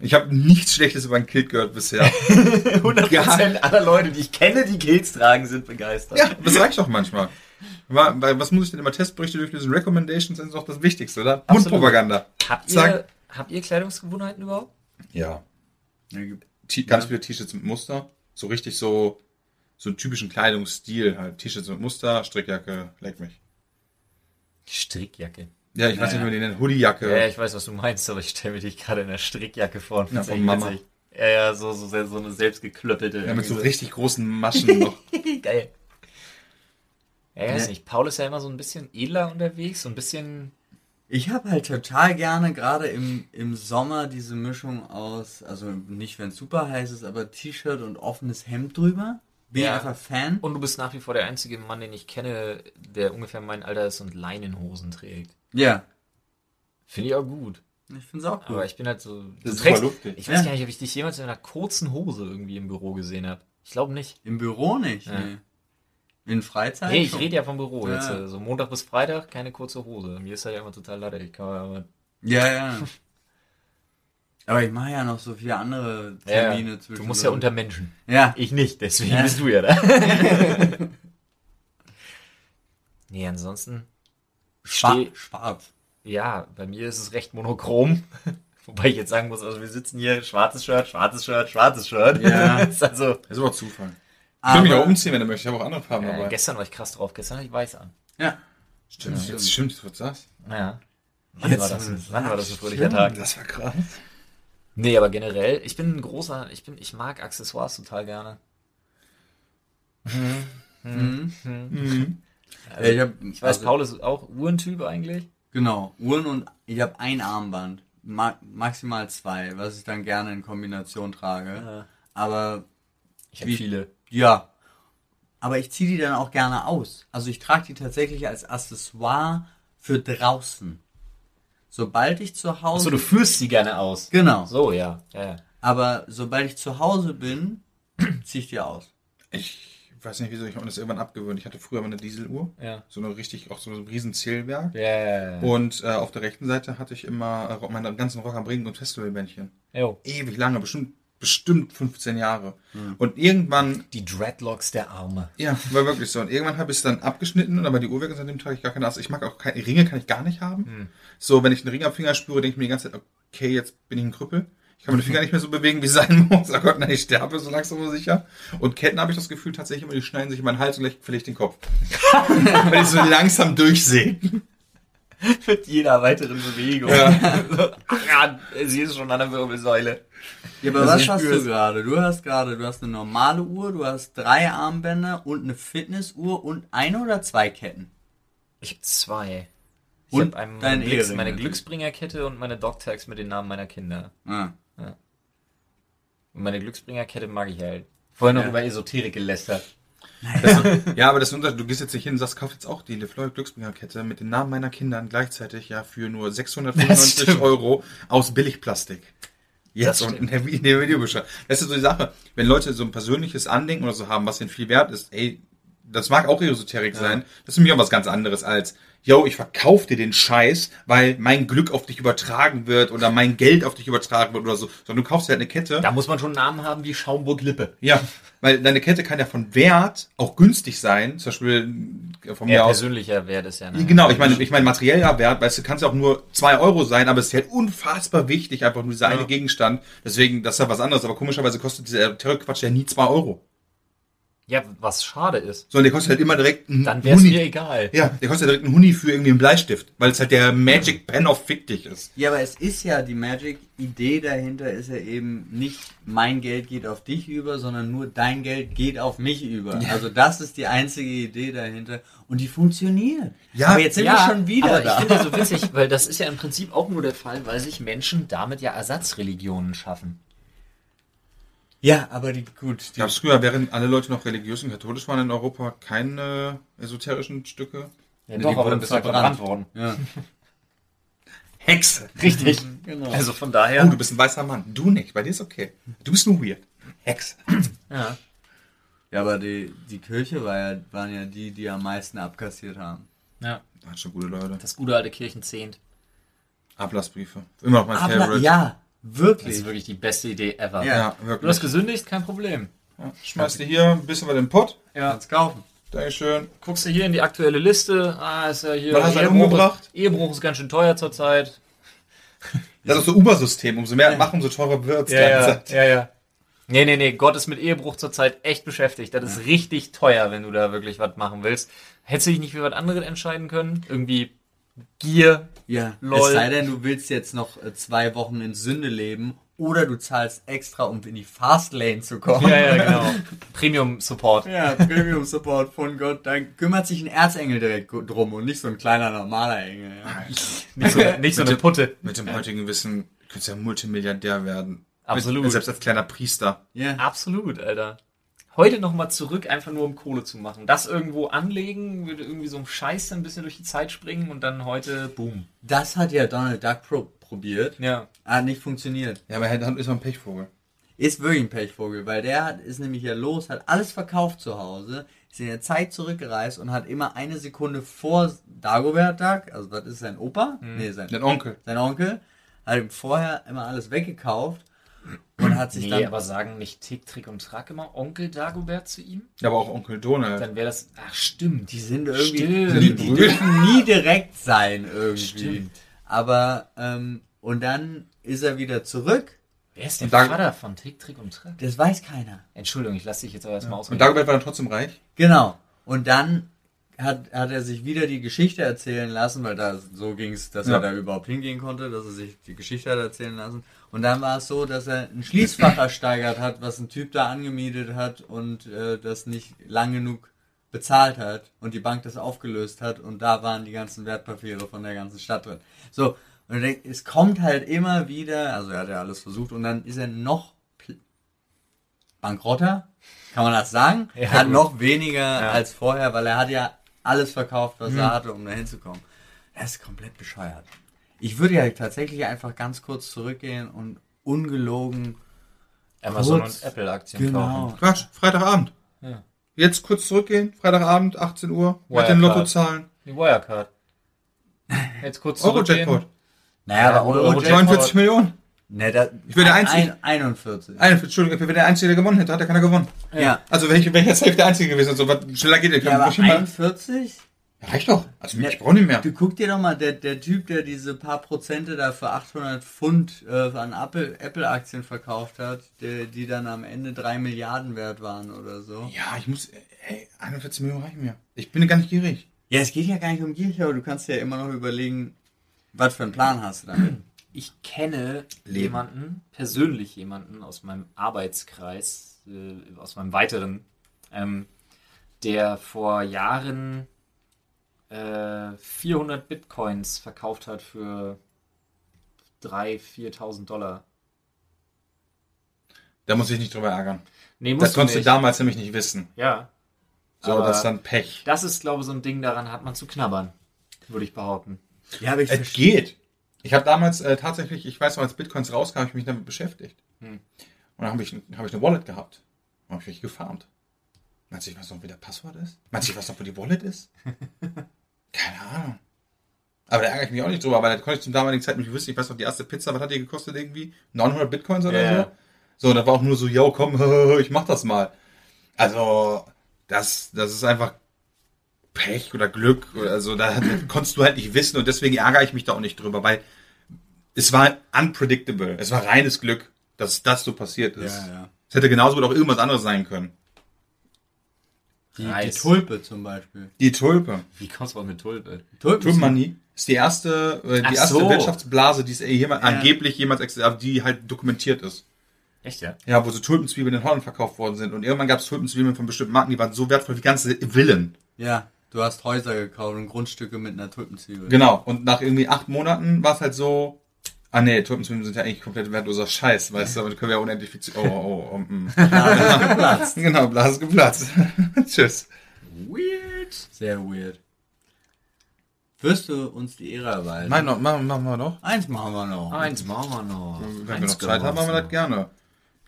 Speaker 3: Ich habe nichts Schlechtes über ein Kilt gehört bisher.
Speaker 1: 100% aller Leute, die ich kenne, die Kills tragen, sind begeistert.
Speaker 3: ja, das reicht doch manchmal. Was muss ich denn immer Testberichte durchlesen? Recommendations sind doch das Wichtigste, oder?
Speaker 1: Absolut.
Speaker 3: Mundpropaganda.
Speaker 1: Habt, ihr, habt ihr Kleidungsgewohnheiten überhaupt?
Speaker 3: Ja. Ganz viele T-Shirts mit Muster. So richtig so, so einen typischen Kleidungsstil halt. T-Shirts mit Muster, Strickjacke, leck mich.
Speaker 1: Strickjacke.
Speaker 3: Ja, ich weiß nicht, wie man die nennt. Hoodiejacke.
Speaker 1: Ja, ich weiß, was du meinst, aber ich stelle mir dich gerade in der Strickjacke vor. und
Speaker 3: Ja, von Mama.
Speaker 1: witzig. Ja, ja, so, so, so eine selbstgeklöppelte.
Speaker 3: Ja, mit so richtig großen Maschen noch.
Speaker 1: Geil. Ja, ich weiß
Speaker 2: Ja.
Speaker 1: nicht. Paul ist ja immer so ein bisschen edler unterwegs, so ein bisschen.
Speaker 2: Ich habe halt total gerne, gerade im, im Sommer, diese Mischung aus, also nicht wenn es super heiß ist, aber T-Shirt und offenes Hemd drüber. Bin
Speaker 1: Ja.
Speaker 2: einfach Fan.
Speaker 1: Und du bist nach wie vor der einzige Mann, den ich kenne, der ungefähr mein Alter ist und Leinenhosen trägt.
Speaker 2: Ja.
Speaker 1: Finde ich auch gut.
Speaker 2: Ich finde es auch
Speaker 1: Aber
Speaker 2: gut.
Speaker 1: ich bin halt so.
Speaker 3: Das ist
Speaker 1: trägst-
Speaker 3: voll luftig.
Speaker 1: Ich weiß
Speaker 2: Ja.
Speaker 1: gar nicht, ob ich dich jemals in einer kurzen Hose irgendwie im Büro gesehen habe. Ich glaube nicht.
Speaker 2: Im Büro nicht,
Speaker 1: Ja.
Speaker 2: nee. In Freizeit
Speaker 1: Nee, ich rede ja vom Büro
Speaker 2: Ja.
Speaker 1: jetzt. äh, So Montag bis Freitag keine kurze Hose. Mir ist halt ja immer total leid. Ich kann aber.
Speaker 2: Ja, ja. Aber ich mache ja noch so viele andere Termine
Speaker 1: Ja,
Speaker 2: zwischen.
Speaker 1: du musst ja unter Menschen.
Speaker 2: Ja.
Speaker 1: Ich nicht, deswegen
Speaker 2: Ja.
Speaker 1: bist du ja da. nee, ansonsten.
Speaker 2: Schwa
Speaker 1: steh,
Speaker 2: schwarz.
Speaker 1: ja, bei mir ist es recht monochrom. Wobei ich jetzt sagen muss, also wir sitzen hier, schwarzes Shirt, schwarzes Shirt, schwarzes Shirt.
Speaker 2: Ja.
Speaker 1: ist also.
Speaker 3: Das ist aber Zufall. Ich will mich auch umziehen, wenn du möchtest. Ich habe auch andere Farben
Speaker 1: Äh,
Speaker 3: dabei.
Speaker 1: gestern war ich krass drauf. Gestern hatte ich weiß an.
Speaker 2: ja.
Speaker 3: Stimmt,
Speaker 2: Ja.
Speaker 3: jetzt stimmt, was das?
Speaker 1: Naja. Wann
Speaker 2: Jetzt,
Speaker 1: war das?
Speaker 2: du
Speaker 1: ein- Wann war das ein
Speaker 2: sagst,
Speaker 1: fröhlicher. Tag?
Speaker 3: Das war krass.
Speaker 1: Nee, aber generell, ich bin ein großer, ich bin, ich mag Accessoires total gerne.
Speaker 2: Mhm.
Speaker 3: Mhm.
Speaker 2: Ja ich, hab,
Speaker 1: Ich weiß,
Speaker 2: also,
Speaker 1: Paul ist auch Uhrentyp eigentlich.
Speaker 2: Genau. Uhren und ich habe ein Armband. Ma maximal zwei, was ich dann gerne in Kombination trage.
Speaker 1: Ja.
Speaker 2: Aber
Speaker 1: Ich habe viele.
Speaker 2: ja. Aber ich ziehe die dann auch gerne aus. Also ich trage die tatsächlich als Accessoire für draußen. Sobald ich zu Hause.
Speaker 1: Achso, du führst sie gerne aus.
Speaker 2: genau.
Speaker 1: So, ja. ja, ja.
Speaker 2: Aber sobald ich zu Hause bin, ziehe ich die aus.
Speaker 3: Ich weiß nicht, wieso ich habe mir das irgendwann abgewöhnt. Ich hatte früher mal eine Dieseluhr.
Speaker 1: Ja.
Speaker 3: So eine richtig, auch so ein riesen Zählwerk.
Speaker 1: Ja, ja, ja.
Speaker 3: Und äh, auf der rechten Seite hatte ich immer äh, meine ganzen Rock am Ring und Festivalbändchen.
Speaker 1: Jo.
Speaker 3: Ewig lange, bestimmt, bestimmt 15 Jahre. Und irgendwann,
Speaker 1: Die Dreadlocks der Arme.
Speaker 3: ja, war wirklich so. Und irgendwann habe ich es dann abgeschnitten und aber die Uhr weg und seitdem trage ich gar keine Ass. Ich mag auch keine Ringe, kann ich gar nicht haben. So, wenn ich einen Ring am Finger spüre, denke ich mir die ganze Zeit, okay, jetzt bin ich ein Krüppel. Ich kann meine Finger nicht mehr so bewegen, wie es sein muss. Oh Gott, nein, ich sterbe so langsam aber sicher. Und Ketten habe ich das Gefühl tatsächlich immer, die schneiden sich in meinen Hals und ich den Kopf. Wenn ich so langsam durchsägen.
Speaker 1: Mit jeder weiteren Bewegung.
Speaker 3: Ja.
Speaker 1: So, ach sie ist schon an der Wirbelsäule.
Speaker 2: Ja, aber
Speaker 1: Also
Speaker 2: was hast du gerade? Du hast gerade, du hast eine normale Uhr, du hast drei Armbänder und eine Fitnessuhr und eine oder zwei Ketten.
Speaker 1: Ich habe zwei. Ich
Speaker 2: Und
Speaker 1: habe meine. Glücksbringerkette und meine Dogtags mit den Namen meiner Kinder.
Speaker 2: Ah.
Speaker 1: Und meine Glücksbringerkette mag ich halt. Vorhin noch
Speaker 2: Ja.
Speaker 1: über Esoterik gelästert.
Speaker 3: Ja, aber das ist Unterschied. Du gehst jetzt nicht hin und sagst, kauf jetzt auch die LeFloid Glücksbringerkette mit den Namen meiner Kindern gleichzeitig ja für nur
Speaker 1: Das
Speaker 3: 695
Speaker 1: stimmt.
Speaker 3: Euro aus Billigplastik. Jetzt und in der, in der Videobeschreibung. Das ist so die Sache. Wenn Leute so ein persönliches Andenken oder so haben, was ihnen viel wert ist, ey, das mag auch Esoterik sein. Das ist mich auch was ganz anderes als, yo, ich verkaufe dir den Scheiß, weil mein Glück auf dich übertragen wird oder mein Geld auf dich übertragen wird oder so. Sondern du kaufst dir halt eine Kette.
Speaker 1: Da muss man schon einen Namen haben wie Schaumburg-Lippe.
Speaker 3: Ja, weil deine Kette kann ja von Wert auch günstig sein. Zum Beispiel äh, von mir
Speaker 1: Ja,
Speaker 3: aus.
Speaker 1: persönlicher Wert ist ja. Ne?
Speaker 3: Genau, ich meine, ich meine materieller Wert, weißt du, kann es ja auch nur zwei Euro sein, aber es ist halt unfassbar wichtig, einfach nur dieser eine Gegenstand. Deswegen, das ist ja was anderes, aber komischerweise kostet dieser Terror-Quatsch ja nie zwei Euro.
Speaker 1: Ja, was schade ist.
Speaker 3: Sondern der kostet halt immer direkt einen
Speaker 1: Dann wäre es
Speaker 3: Huni.
Speaker 1: mir egal.
Speaker 3: Ja, der kostet ja direkt einen Huni für irgendwie einen Bleistift, weil es halt der Magic Pen of Fick dich ist.
Speaker 2: Ja, aber es ist ja die Magic-Idee dahinter ist ja eben nicht mein Geld geht auf dich über, sondern nur dein Geld geht auf mich über. Also das ist die einzige Idee dahinter und die funktioniert.
Speaker 3: Ja,
Speaker 2: aber jetzt sind wir schon wieder
Speaker 1: aber
Speaker 2: da.
Speaker 1: ich finde das so witzig, weil das ist ja im Prinzip auch nur der Fall, weil sich Menschen damit ja Ersatzreligionen schaffen.
Speaker 2: Ja, aber die gut. Die,
Speaker 3: Gab es früher, während alle Leute noch religiös und katholisch waren in Europa, keine esoterischen Stücke?
Speaker 1: Ja,
Speaker 2: Die
Speaker 1: doch, aber
Speaker 2: wurden
Speaker 1: dann bist du halt
Speaker 2: verbrannt.
Speaker 1: worden.
Speaker 2: ja,
Speaker 3: Hexe.
Speaker 1: Richtig.
Speaker 2: genau.
Speaker 1: Also von daher.
Speaker 3: Oh, du bist ein weißer Mann. Du nicht, bei dir ist okay. Du bist nur weird. Hexe.
Speaker 1: ja.
Speaker 2: ja, aber die, die Kirche war ja, waren ja die, die am meisten abkassiert haben.
Speaker 1: ja.
Speaker 3: Hat schon gute Leute.
Speaker 1: Das gute alte Kirchenzehnt.
Speaker 3: Ablassbriefe. Immer noch mein
Speaker 2: Aber,
Speaker 3: Favorite.
Speaker 2: ja,
Speaker 1: Das
Speaker 2: wirklich.
Speaker 1: ist wirklich die beste Idee ever.
Speaker 2: Ja.
Speaker 3: Ja,
Speaker 1: Du
Speaker 3: wirklich.
Speaker 1: hast gesündigt, kein Problem.
Speaker 3: Ja, schmeißt dir hier ein bisschen was in den Pott.
Speaker 1: Ja.
Speaker 2: Kannst kaufen.
Speaker 3: Dankeschön.
Speaker 1: Guckst du hier in die aktuelle Liste. Ah, ist ja hier.
Speaker 3: Was hast du umgebracht?
Speaker 1: Ehebruch ist ganz schön teuer zurzeit.
Speaker 3: Das ist so Uber-System. Umso mehr machen, umso teurer wird's.
Speaker 1: Ja, ja, ja, ja. Nee, nee, nee, Gott ist mit Ehebruch zurzeit echt beschäftigt. Das ist richtig teuer, wenn du da wirklich was machen willst. Hättest du dich nicht für was anderes entscheiden können? Irgendwie Gier.
Speaker 2: Ja,
Speaker 1: Lol.
Speaker 2: es sei denn, du willst jetzt noch äh, zwei Wochen in Sünde leben oder du zahlst extra, um in die Fastlane zu kommen.
Speaker 1: Ja, ja, genau. Premium Support.
Speaker 2: Ja, Premium Support von Gott. Dann kümmert sich ein Erzengel direkt drum und nicht so ein kleiner normaler Engel. Ja.
Speaker 1: Nicht so, nicht so eine Putte.
Speaker 3: Mit dem heutigen Wissen könntest du ja Multimilliardär werden.
Speaker 1: Absolut.
Speaker 3: Mit, selbst als kleiner Priester.
Speaker 2: Ja.
Speaker 1: Absolut, Alter. Heute nochmal zurück, einfach nur um Kohle zu machen. Das irgendwo anlegen, würde irgendwie so ein Scheiß dann ein bisschen durch die Zeit springen und dann heute, boom.
Speaker 2: Das hat ja Donald Duck pro probiert.
Speaker 1: Ja.
Speaker 2: Hat nicht funktioniert.
Speaker 3: Ja, aber er ist doch ein Pechvogel.
Speaker 2: Ist wirklich ein Pechvogel, weil der hat, ist nämlich ja los, hat alles verkauft zu Hause, ist in der Zeit zurückgereist und hat immer eine Sekunde vor Dagobert Duck, also das ist sein Opa, nee, sein,
Speaker 3: Dein Onkel.
Speaker 2: sein Onkel, hat ihm vorher immer alles weggekauft und hat sich
Speaker 1: Nee,
Speaker 2: dann
Speaker 1: aber sagen nicht Tick, Trick und Track immer Onkel Dagobert zu ihm?
Speaker 3: Ja, aber auch Onkel Donald.
Speaker 1: Dann wäre das, ach stimmt.
Speaker 2: Die sind irgendwie,
Speaker 1: Stimmt.
Speaker 2: die, die dürfen nie direkt sein irgendwie.
Speaker 1: Stimmt.
Speaker 2: Aber, ähm, und dann ist er wieder zurück.
Speaker 1: Wer ist der
Speaker 3: Und dann-
Speaker 1: Vater von Tick, Trick und Track?
Speaker 2: Das weiß keiner.
Speaker 1: Entschuldigung, ich lasse dich jetzt aber erstmal
Speaker 3: Und
Speaker 1: ausreden.
Speaker 3: Dagobert war dann trotzdem reich.
Speaker 2: Genau. Und dann hat, hat er sich wieder die Geschichte erzählen lassen, weil da so ging es, dass
Speaker 3: Ja.
Speaker 2: er da überhaupt hingehen konnte, dass er sich die Geschichte hat erzählen lassen. Und dann war es so, dass er ein Schließfach ersteigert hat, was ein Typ da angemietet hat und äh, das nicht lang genug bezahlt hat und die Bank das aufgelöst hat und da waren die ganzen Wertpapiere von der ganzen Stadt drin. So, und er denkt, es kommt halt immer wieder, also er hat ja alles versucht und dann ist er noch bankrotter, kann man das sagen?
Speaker 1: Ja,
Speaker 2: er hat
Speaker 1: gut.
Speaker 2: noch weniger
Speaker 1: Ja.
Speaker 2: als vorher, weil er hat ja alles verkauft, was
Speaker 1: Mhm.
Speaker 2: er hatte, um da hinzukommen. Er ist komplett bescheuert. Ich würde ja tatsächlich einfach ganz kurz zurückgehen und ungelogen
Speaker 1: Amazon
Speaker 2: kurz-
Speaker 1: und Apple Aktien
Speaker 2: Genau.
Speaker 1: kaufen.
Speaker 3: Quatsch, Freitagabend.
Speaker 1: Ja.
Speaker 3: Jetzt kurz zurückgehen, Freitagabend, 18 Uhr, mit den Lottozahlen.
Speaker 1: Die Wirecard. Jetzt kurz zurückgehen.
Speaker 3: Euro-Jackpot.
Speaker 2: Naja,
Speaker 1: Ja,
Speaker 2: aber
Speaker 1: Euro-
Speaker 2: Euro,
Speaker 1: Jackpot.
Speaker 3: 49 Millionen.
Speaker 2: Ne, da,
Speaker 3: Ich bin der
Speaker 2: ein-
Speaker 3: Einzige.
Speaker 2: ein- 41.
Speaker 3: Eine, Entschuldigung, wenn der Einzige, der gewonnen hätte, hat ja keiner gewonnen.
Speaker 2: Ja.
Speaker 3: Also welche, welcher Safe der Einzige gewesen und so, was schneller geht, der
Speaker 2: Ja, aber
Speaker 3: nicht mal.
Speaker 2: 41?
Speaker 3: Ja, reicht doch. Also
Speaker 2: Ja.
Speaker 3: ich brauche nicht mehr.
Speaker 2: Du guck dir doch mal, der, der Typ, der diese paar Prozente da für 800 Pfund äh, an Apple- Apple-Aktien verkauft hat, der, die dann am Ende 3 Milliarden wert waren oder so.
Speaker 3: Ja, ich muss, ey, 41 Millionen reichen mir. Ich bin gar nicht gierig.
Speaker 2: Ja, es geht ja gar nicht um dich, aber du kannst ja immer noch überlegen, was für einen Plan hast du damit.
Speaker 1: Ich kenne
Speaker 3: Leben.
Speaker 1: jemanden, persönlich jemanden aus meinem Arbeitskreis, äh, aus meinem weiteren, ähm, der vor Jahren äh, 400 Bitcoins verkauft hat für 3.000, 4.000 Dollar.
Speaker 3: Da muss ich nicht drüber ärgern.
Speaker 1: Nee,
Speaker 3: Das konntest du damals nämlich nicht wissen.
Speaker 1: Ja.
Speaker 3: So,
Speaker 1: Aber
Speaker 3: das ist dann Pech.
Speaker 1: das ist, glaube ich, so ein Ding, daran hat man zu knabbern, würde ich behaupten.
Speaker 2: Ja, aber ich
Speaker 3: Es
Speaker 2: verstehe.
Speaker 3: geht. Ich habe damals äh, tatsächlich, ich weiß noch, als Bitcoins rauskam, habe ich mich damit beschäftigt.
Speaker 1: Hm.
Speaker 3: Und dann habe ich, hab ich eine Wallet gehabt. Und habe ich gefarmt. Meinst du, ich weiß noch, wie der Passwort ist? Meinst du, ich weiß noch, wo die Wallet ist? Keine Ahnung. Aber da ärgere ich mich auch nicht drüber, weil da konnte ich zum damaligen Zeitpunkt nicht wissen. Ich weiß noch, die erste Pizza, was hat die gekostet irgendwie? 900 Bitcoins oder
Speaker 1: Ja.
Speaker 3: so? So, und da war auch nur so, yo, komm, ich mach das mal. Also, das, das ist einfach Pech oder Glück. Oder Also da konntest du halt nicht wissen und deswegen ärgere ich mich da auch nicht drüber, weil es war unpredictable. Es war reines Glück, dass das so passiert ist.
Speaker 2: Ja, ja.
Speaker 3: Es hätte genauso gut auch irgendwas anderes sein können.
Speaker 2: Die, die. Tulpe zum Beispiel.
Speaker 3: Die Tulpe.
Speaker 1: Wie kommst du auch mit Tulpe?
Speaker 2: Tulpen
Speaker 3: Tulpenmanie ist die erste, äh, die
Speaker 1: Ach
Speaker 3: erste
Speaker 1: so.
Speaker 3: Wirtschaftsblase, die es jemand,
Speaker 2: Ja.
Speaker 3: angeblich jemals existiert, die halt dokumentiert ist.
Speaker 1: Echt, ja?
Speaker 3: Ja, wo so Tulpenzwiebeln in Holland verkauft worden sind. Und irgendwann gab es Tulpenzwiebeln von bestimmten Marken, die waren so wertvoll wie ganze Villen.
Speaker 2: Ja, du hast Häuser gekauft und Grundstücke mit einer Tulpenzwiebel.
Speaker 3: Genau. Und nach irgendwie acht Monaten war es halt so, ah nee, Tulpenzwiebeln sind ja eigentlich komplett wertloser Scheiß, weißt du, aber die können wir ja unendlich viel, zu- oh, oh, oh, mm.
Speaker 2: geplatzt.
Speaker 3: Genau, Blase ist geplatzt. Tschüss.
Speaker 1: Weird.
Speaker 2: Sehr weird. Wirst du uns die Ehre erweisen?
Speaker 3: Mein, noch, machen, machen wir noch.
Speaker 2: Eins machen wir noch.
Speaker 1: Eins machen wir noch.
Speaker 3: Wenn wir
Speaker 1: Eins
Speaker 3: noch Zeit haben, machen wir das gerne.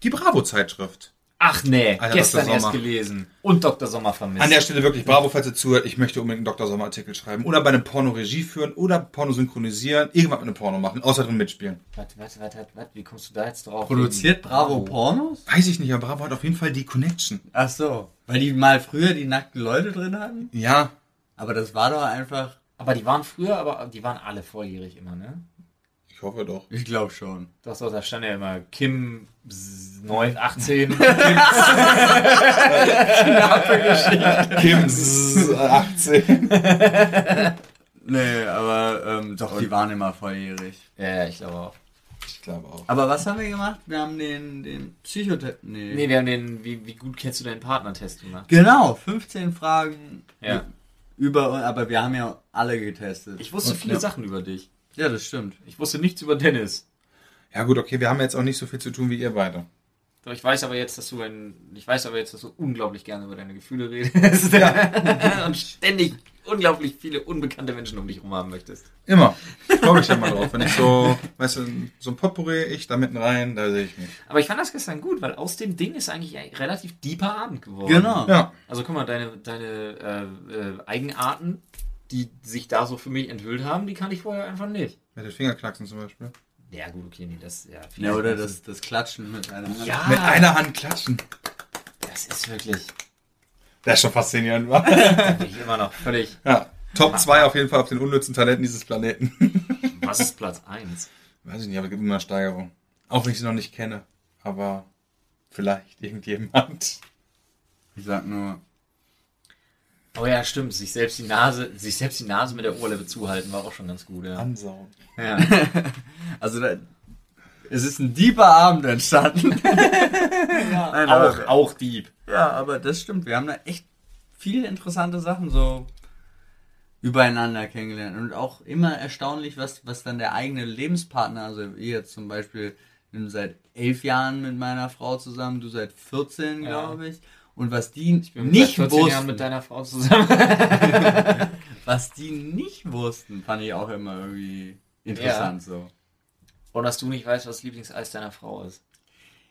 Speaker 3: Die Bravo-Zeitschrift.
Speaker 1: Ach nee,
Speaker 3: Alter,
Speaker 1: gestern
Speaker 3: Dr.
Speaker 1: erst
Speaker 3: Sommer.
Speaker 1: gelesen. Und Dr. Sommer vermisst.
Speaker 3: An der Stelle wirklich, Bravo, falls ihr zuhört, ich möchte unbedingt einen Dr. Sommer-Artikel schreiben. Oder bei einem Porno Regie führen oder Porno synchronisieren. Irgendwas mit einem Porno machen, außer drin mitspielen.
Speaker 1: Warte, warte, warte, warte, warte, wie kommst du da jetzt drauf?
Speaker 2: Produziert Bravo Pornos?
Speaker 3: Weiß ich nicht, aber Bravo hat auf jeden Fall die Connection.
Speaker 2: Ach so. Weil die mal früher die nackten Leute drin hatten?
Speaker 3: Ja,
Speaker 2: Aber das war doch einfach.
Speaker 1: Aber die waren früher, aber die waren alle volljährig immer, ne?
Speaker 3: Ich hoffe doch.
Speaker 2: Ich glaube schon.
Speaker 1: Doch, doch, da stand ja immer Kim 9, 18.
Speaker 3: Kim 18.
Speaker 2: Nee, aber ähm, doch, die waren immer volljährig.
Speaker 1: ja, ja, ich glaube auch.
Speaker 3: Ich glaube auch.
Speaker 2: Aber was haben wir gemacht? Wir haben den, den Psychotest. Nee.
Speaker 1: Nee, wir haben den, wie, wie gut kennst du deinen Partner-Test gemacht?
Speaker 2: Genau, 15 Fragen
Speaker 1: Ja.
Speaker 2: über, aber wir haben ja alle getestet.
Speaker 1: Ich wusste
Speaker 2: Und-
Speaker 1: viele
Speaker 2: ja.
Speaker 1: Sachen über dich.
Speaker 2: Ja, das stimmt.
Speaker 1: Ich wusste nichts über Dennis.
Speaker 3: Ja gut, okay, wir haben jetzt auch nicht so viel zu tun wie ihr beide.
Speaker 1: Doch ich weiß aber jetzt, dass du ein, ich weiß aber jetzt, dass du unglaublich gerne über deine Gefühle redest. und ständig unglaublich viele unbekannte Menschen um dich herum haben möchtest.
Speaker 3: Immer. Freue mich ja mal drauf. Wenn ich so, weißt du, so ein Potpourri, ich da mitten rein, da sehe ich mich.
Speaker 1: Aber ich fand das gestern gut, weil aus dem Ding ist eigentlich ein relativ deeper Abend geworden.
Speaker 2: Genau.
Speaker 3: Ja.
Speaker 1: Also guck mal, deine, deine äh, äh, Eigenarten, die sich da so für mich enthüllt haben, die kannte ich vorher einfach nicht.
Speaker 3: Mit den Fingerknacksen zum Beispiel.
Speaker 1: Ja gut, okay, nee, das, ja.
Speaker 2: Ja, oder das, das Klatschen mit einer Hand.
Speaker 1: Ja,
Speaker 3: Mit einer Hand klatschen.
Speaker 1: das ist wirklich,
Speaker 3: Das ist schon faszinierend, wa?
Speaker 1: bin ich immer noch völlig,
Speaker 3: Ja. Top 2 auf jeden Fall auf den unnützen Talenten dieses Planeten.
Speaker 1: was ist Platz 1?
Speaker 3: Weiß ich nicht, aber es gibt immer eine Steigerung. Auch wenn ich sie noch nicht kenne. Aber vielleicht irgendjemand.
Speaker 2: Ich sag nur,
Speaker 1: Oh ja, stimmt, sich selbst die Nase, sich selbst die Nase mit der Oberlippe zuhalten, war auch schon ganz gut, ja.
Speaker 3: Ansaugen.
Speaker 1: ja.
Speaker 2: also da, es ist ein deeper Abend entstanden. Nein, aber-
Speaker 1: auch, auch Dieb.
Speaker 2: Ja, aber das stimmt. Wir haben da echt viele interessante Sachen so übereinander kennengelernt. Und auch immer erstaunlich, was, was dann der eigene Lebenspartner, also ich jetzt zum Beispiel bin seit elf Jahren mit meiner Frau zusammen, du seit 14,
Speaker 1: Ja.
Speaker 2: glaube ich. Und was die
Speaker 1: Ich bin
Speaker 2: nicht
Speaker 1: seit 14
Speaker 2: wussten,
Speaker 1: Jahren mit deiner Frau zusammen.
Speaker 2: was die nicht wussten, fand ich auch immer irgendwie interessant so.
Speaker 1: Und dass du nicht weißt, was Lieblingseis deiner Frau ist.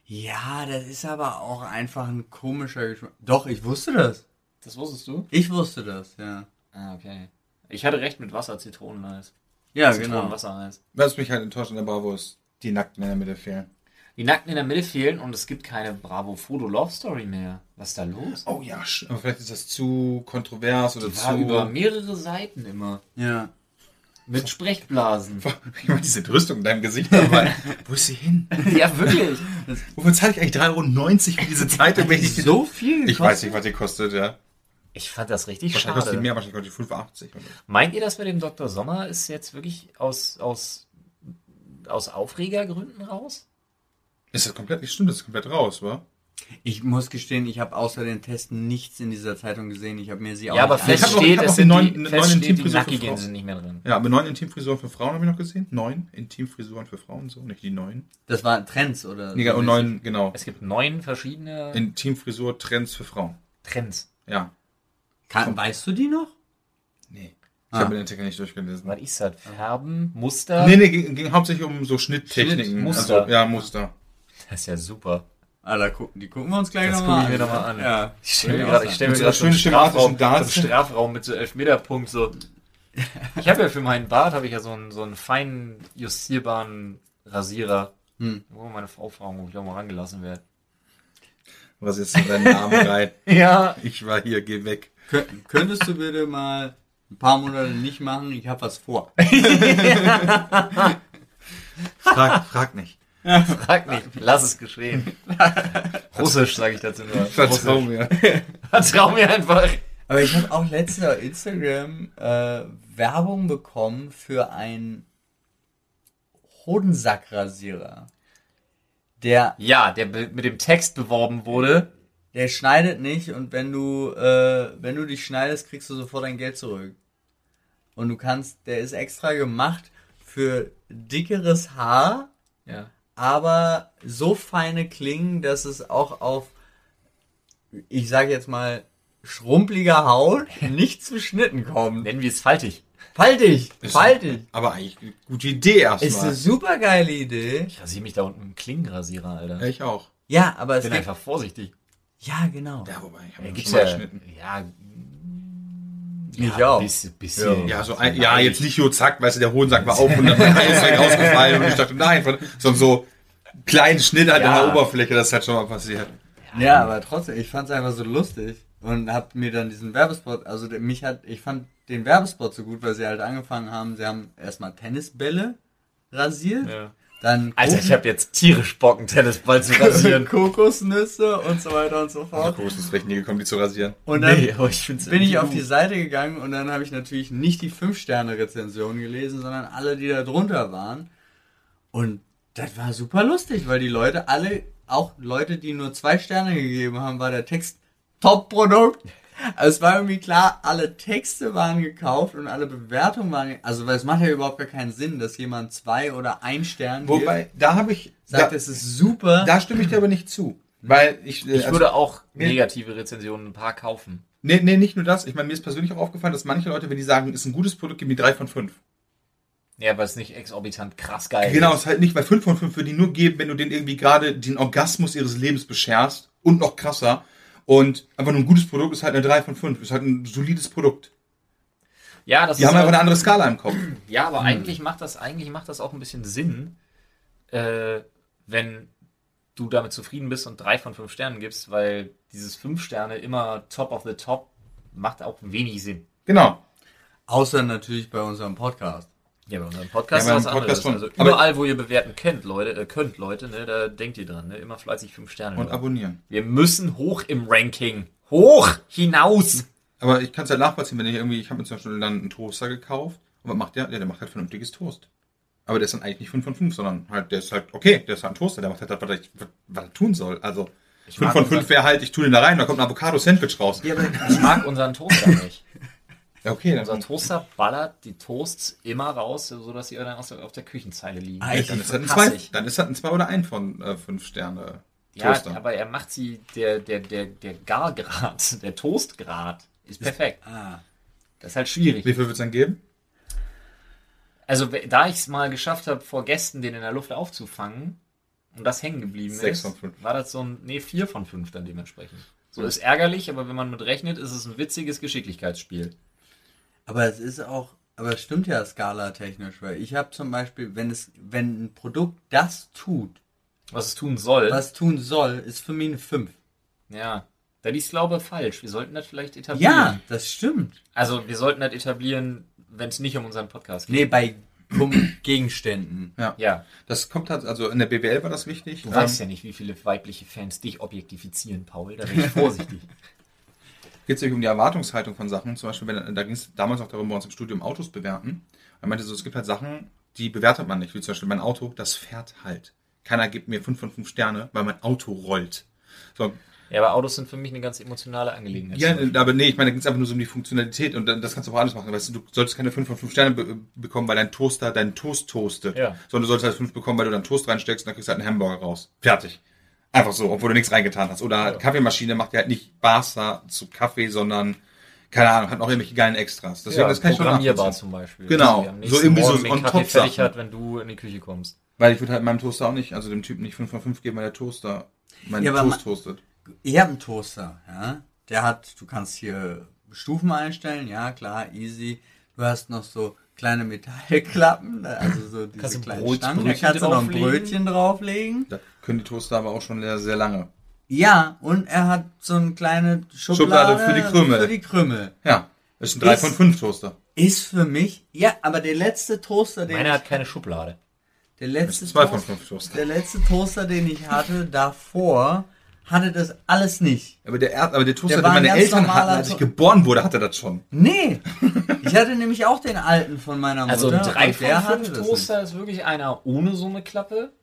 Speaker 2: Ja, das ist aber auch einfach ein komischer Geschmack. Doch, ich wusste das.
Speaker 1: Das wusstest du?
Speaker 2: Ich wusste das, ja.
Speaker 1: Ah, okay. Ich hatte recht mit Wasser, Zitroneneis.
Speaker 2: Ja, genau.
Speaker 1: Zitronenwassereis.
Speaker 3: Was mich halt enttäuscht an der Bravo ist, die Nackten in der Mitte fehlen.
Speaker 1: Die Nackten in der Mitte fehlen und es gibt keine Bravo Foto Love Story mehr. Was ist da los?
Speaker 3: Oh ja, aber vielleicht ist das zu kontrovers oder
Speaker 1: Die war
Speaker 3: zu.
Speaker 1: über mehrere Seiten immer.
Speaker 2: Ja.
Speaker 1: Mit Sprechblasen.
Speaker 3: Ich meine, diese Entrüstung in deinem Gesicht dabei. Wo ist sie hin?
Speaker 1: ja, wirklich.
Speaker 3: Wofür zahle ich eigentlich 3,90 Euro für diese Zeitung? Wenn ich,
Speaker 2: So viel
Speaker 3: ich weiß nicht, was die kostet, ja.
Speaker 1: Ich fand das richtig
Speaker 3: Wahrscheinlich kostet die
Speaker 1: schade.
Speaker 3: mehr, wahrscheinlich kostet die 5,80 oder so.
Speaker 1: Meint ihr, dass bei dem Dr. Sommer ist jetzt wirklich aus, aus, aus Aufregergründen raus?
Speaker 3: Ist das komplett, nicht stimmt, das ist komplett raus, wa?
Speaker 2: Ich muss gestehen, ich habe außer den Testen nichts in dieser Zeitung gesehen. Ich habe mir sie auch
Speaker 1: Ja, aber
Speaker 2: nicht
Speaker 3: fest- Ich ich
Speaker 1: steht, es sind
Speaker 3: neun-
Speaker 1: die,
Speaker 3: neun Intimfrisuren für Frauen.
Speaker 1: sind nicht mehr drin.
Speaker 3: Ja, mit neun Intimfrisuren für Frauen habe ich noch gesehen. Neun Intimfrisuren für Frauen, so, nicht die neun.
Speaker 2: Das waren Trends oder?
Speaker 3: Nee,
Speaker 2: so
Speaker 3: und neun, genau.
Speaker 1: Es gibt neun verschiedene
Speaker 3: Intimfrisur-Trends für Frauen.
Speaker 1: Trends.
Speaker 3: Ja.
Speaker 2: Kann, weißt du die noch?
Speaker 3: Nee. Ich
Speaker 2: Ah.
Speaker 3: habe den Artikel nicht durchgelesen.
Speaker 1: Was ist das? Färben, Muster?
Speaker 3: Nee, nee, ging, ging hauptsächlich um so Schnitttechniken.
Speaker 1: Schnitt, Muster.
Speaker 3: Also, ja, Muster.
Speaker 1: Das ist ja super.
Speaker 2: Da gucken, die gucken wir uns gleich
Speaker 1: Das
Speaker 2: nochmal
Speaker 1: guck
Speaker 2: an.
Speaker 1: ich mir noch mal an.
Speaker 2: Ja.
Speaker 1: Ich stelle mir gerade ich stell
Speaker 3: so
Speaker 1: gerade so einen Strafraum, so. Strafraum mit so Elfmeterpunkt so. Ich habe ja für meinen Bart habe ich ja so einen, so einen feinen justierbaren Rasierer.
Speaker 2: Hm.
Speaker 1: Wo meine Frau fragen, ob ich da mal rangelassen werde.
Speaker 3: Was jetzt in deinen Namen rein?
Speaker 1: Ja.
Speaker 3: Ich war hier, geh weg.
Speaker 2: Kö- Könntest du bitte mal ein paar Monate nicht machen? Ich habe was vor.
Speaker 3: Frag, frag nicht.
Speaker 1: Frag nicht, lass es geschehen. Russisch sage ich dazu nur.
Speaker 3: Vertrau mir.
Speaker 1: Vertrau mir einfach.
Speaker 2: Aber ich habe auch letztens auf Instagram äh, Werbung bekommen für einen Hodensackrasierer. Der,
Speaker 1: Ja, der mit dem Text beworben wurde.
Speaker 2: der schneidet nicht und wenn du, äh, wenn du dich schneidest, kriegst du sofort dein Geld zurück. Und du kannst, der ist extra gemacht für dickeres Haar,
Speaker 1: Ja.
Speaker 2: Aber so feine Klingen, dass es auch auf, ich sage jetzt mal, schrumpeliger Haut nicht zu Schnitten kommt.
Speaker 1: Nennen wir es faltig.
Speaker 2: Faltig,
Speaker 3: Ist-
Speaker 2: faltig.
Speaker 3: Aber eigentlich eine gute Idee
Speaker 2: Ist eine
Speaker 3: erstmal.
Speaker 2: super geile Idee.
Speaker 1: Ich rasiere mich da unten mit einem Klingenrasierer, Alter.
Speaker 3: Ich auch.
Speaker 2: Ja, aber
Speaker 1: Ich
Speaker 2: es
Speaker 1: bin
Speaker 2: gibt,
Speaker 1: einfach vorsichtig.
Speaker 2: ja genau.
Speaker 3: Ja, wobei, ich habe
Speaker 1: Ja,
Speaker 3: schon mal geschnitten.
Speaker 1: ja,
Speaker 2: Ich
Speaker 1: ja,
Speaker 2: auch.
Speaker 1: Bisschen, bisschen,
Speaker 3: Ja, so ein, ja, jetzt nicht so zack, weißt du, der Hodensack war auf und dann ist direkt ausgefallen und ich dachte, nein, von- sondern so kleinen Schnitt halt
Speaker 1: Ja.
Speaker 3: an der Oberfläche, das ist halt schon mal passiert.
Speaker 2: Ja, aber trotzdem, ich fand es einfach so lustig und hab mir dann diesen Werbespot, also mich hat, ich fand den Werbespot so gut, weil sie halt angefangen haben, sie haben erstmal Tennisbälle rasiert,
Speaker 1: Ja.
Speaker 2: Dann
Speaker 1: Alter, ich habe jetzt tierisch Bock, einen Tennisball zu rasieren.
Speaker 2: Kokosnüsse und so weiter und so fort.
Speaker 3: groß ist vielleicht nie gekommen, die zu rasieren.
Speaker 2: Und dann
Speaker 1: nee, aber ich find's
Speaker 2: bin ich auf die. Seite gegangen und dann habe ich natürlich nicht die 5-Sterne-Rezension gelesen, sondern alle, die da drunter waren. Und das war super lustig, weil die Leute alle, auch Leute, die nur zwei Sterne gegeben haben, war der Text Top-Produkt. Also es war irgendwie klar, alle Texte waren gekauft und alle Bewertungen waren, also weil es macht ja überhaupt gar keinen Sinn, dass jemand zwei oder ein Stern gibt,
Speaker 3: Wobei, da habe ich,
Speaker 2: sagt,
Speaker 3: da,
Speaker 2: es ist super.
Speaker 3: da stimme ich dir aber nicht zu. Weil ich, äh,
Speaker 1: Ich
Speaker 3: also-
Speaker 1: würde auch negative Rezensionen ein paar kaufen.
Speaker 3: Nee, nee, nicht nur das. Ich meine, mir ist persönlich auch aufgefallen, dass manche Leute, wenn die sagen, ist ein gutes Produkt, geben die drei von fünf.
Speaker 1: Ja, weil es nicht exorbitant krass geil
Speaker 3: Genau,
Speaker 1: ist.
Speaker 3: ist halt nicht, weil fünf von fünf würde die nur geben, wenn du denen irgendwie gerade den Orgasmus ihres Lebens bescherst und noch krasser. Und einfach nur ein gutes Produkt ist halt eine drei von fünf. Ist halt ein solides Produkt.
Speaker 1: Ja, das
Speaker 3: Die
Speaker 1: ist
Speaker 3: haben einfach
Speaker 1: auch-
Speaker 3: eine andere Skala im Kopf.
Speaker 1: Ja, aber eigentlich macht das eigentlich macht das auch ein bisschen Sinn, äh, wenn du damit zufrieden bist und drei von fünf Sternen gibst, weil dieses fünf Sterne immer top of the top macht auch wenig Sinn.
Speaker 3: Genau.
Speaker 2: Außer natürlich bei unserem Podcast.
Speaker 1: Ja, bei unserem Podcast
Speaker 3: Ja, bei
Speaker 1: ist was
Speaker 3: Podcast
Speaker 1: anderes. Also
Speaker 3: Aber-
Speaker 1: überall, wo ihr bewerten könnt, Leute, äh, könnt, Leute, ne, da denkt ihr dran, ne, immer fleißig fünf Sterne.
Speaker 3: Und
Speaker 1: hören.
Speaker 3: abonnieren.
Speaker 1: Wir müssen hoch im Ranking. Hoch hinaus.
Speaker 3: Aber ich kann es halt nachvollziehen, wenn ich irgendwie, ich habe mir zum Beispiel dann einen Toaster gekauft. Und was macht der? Ja, der macht halt vernünftiges Toast. Aber der ist dann eigentlich nicht 5 von 5, sondern halt, der ist halt, okay, der ist halt ein Toaster, der macht halt was er, was, was er tun soll. Also, 5
Speaker 1: mag
Speaker 3: von
Speaker 1: unseren-
Speaker 3: 5 wäre halt, ich tue den da rein, da kommt ein Avocado-Sandwich raus. Ja,
Speaker 1: Ich mag unseren Toaster nicht.
Speaker 3: okay,
Speaker 1: Unser Toaster ballert die Toasts immer raus, sodass sie dann auf der Küchenzeile liegen.
Speaker 2: Ah,
Speaker 3: dann ist das ein
Speaker 1: hasse
Speaker 3: 2,
Speaker 1: ich.
Speaker 3: dann ist das ein 2 oder ein von 5 Sterne
Speaker 1: Ja,
Speaker 3: Toaster.
Speaker 1: aber er macht sie, der, der, der, der Gargrad, der Toastgrad ist perfekt.
Speaker 2: Ah.
Speaker 1: Das ist halt schwierig.
Speaker 3: Wie viel wird es dann geben?
Speaker 1: Also, da ich es mal geschafft habe, vor Gästen den in der Luft aufzufangen und das hängen geblieben
Speaker 3: Sechs
Speaker 1: ist, war das so ein, nee, vier von fünf dann dementsprechend. So ist ärgerlich, aber wenn man mit rechnet, ist es ein witziges Geschicklichkeitsspiel.
Speaker 2: Aber es ist auch, aber es stimmt ja skalatechnisch, weil ich habe zum Beispiel, wenn es, wenn ein Produkt das tut,
Speaker 1: Was es tun soll.
Speaker 2: was tun soll, ist für mich eine 5.
Speaker 1: Ja. Da ist, glaube ich, falsch. Wir sollten das vielleicht etablieren.
Speaker 2: Ja, das stimmt.
Speaker 1: Also, wir sollten das etablieren, wenn es nicht um unseren Podcast geht.
Speaker 2: Nee, bei Gegenständen.
Speaker 3: Ja.
Speaker 1: Ja.
Speaker 3: Das kommt halt, also in der BWL war das wichtig.
Speaker 1: Du
Speaker 3: Ähm,
Speaker 1: weißt ja nicht, wie viele weibliche Fans dich objektifizieren, Paul. Da bin ich vorsichtig.
Speaker 3: Geht es nämlich um die Erwartungshaltung von Sachen. Zum Beispiel, wenn, da ging es damals auch darum, bei uns im Studium Autos bewerten. Er meinte so, es gibt halt Sachen, die bewertet man nicht. Wie zum Beispiel mein Auto, das fährt halt. Keiner gibt mir 5 von 5 Sterne, weil mein Auto rollt. So,
Speaker 1: ja, aber Autos sind für mich eine ganz emotionale Angelegenheit.
Speaker 3: ja, aber nee, ich meine, da ging es einfach nur so um die Funktionalität und das kannst du auch alles machen. Weißt du, du solltest keine 5 von 5 Sterne be bekommen, weil dein Toaster deinen Toast toastet.
Speaker 1: Ja.
Speaker 3: Sondern du solltest halt 5 bekommen, weil du deinen Toast reinsteckst und dann kriegst du halt einen Hamburger raus. Fertig. Einfach so, obwohl du nichts reingetan hast. Oder halt Kaffeemaschine macht ja halt nicht Barca zu Kaffee, sondern, keine Ahnung, hat noch irgendwelche geilen Extras. Deswegen,
Speaker 1: ja,
Speaker 3: das kann ich schon
Speaker 1: programmierbar zum Beispiel.
Speaker 3: Genau. So irgendwie so
Speaker 1: Morgen den
Speaker 3: on
Speaker 1: Kaffee
Speaker 3: top
Speaker 1: fertig hat, wenn du in die Küche kommst.
Speaker 3: Weil ich würde halt meinem Toaster auch nicht, also dem Typen nicht 5 von 5 geben, weil der Toaster meinen
Speaker 2: Ja,
Speaker 3: Toast toastet.
Speaker 2: Ich habe einen Toaster, ja. Der hat, du kannst hier Stufen einstellen, ja, klar, easy. Du hast noch so kleine Metallklappen, also so diese
Speaker 1: Kannst
Speaker 2: kleinen
Speaker 1: Brot-
Speaker 2: Stangen. Da
Speaker 1: Brötchen
Speaker 2: kannst du noch ein
Speaker 1: drauflegen?
Speaker 2: Brötchen drauflegen.
Speaker 3: Da können die Toaster aber auch schon sehr, sehr lange.
Speaker 2: Ja, und er hat so eine kleine
Speaker 3: Schublade
Speaker 2: Schublade,
Speaker 3: für die Krümel.
Speaker 2: Für die Krümel.
Speaker 3: Ja, das ist ein 3
Speaker 2: Ist-
Speaker 3: von 5 Toaster.
Speaker 2: Ist für mich, ja, aber der letzte Toaster, den
Speaker 1: Meiner hat keine Schublade.
Speaker 2: der letzte
Speaker 3: 2 von
Speaker 2: Toaster,
Speaker 3: 5 Toaster.
Speaker 2: der letzte Toaster, den ich hatte davor, hatte das alles nicht.
Speaker 3: Aber der, Erd, aber der Toaster,
Speaker 2: Der
Speaker 3: den meine Eltern hatten, als ich geboren wurde, hatte das schon.
Speaker 2: Nee. Ich hatte nämlich auch den alten von meiner Mutter.
Speaker 1: Also ein 3
Speaker 2: und der
Speaker 1: von
Speaker 2: hatte
Speaker 1: 5
Speaker 2: das
Speaker 1: Toaster ist wirklich einer ohne so eine Klappe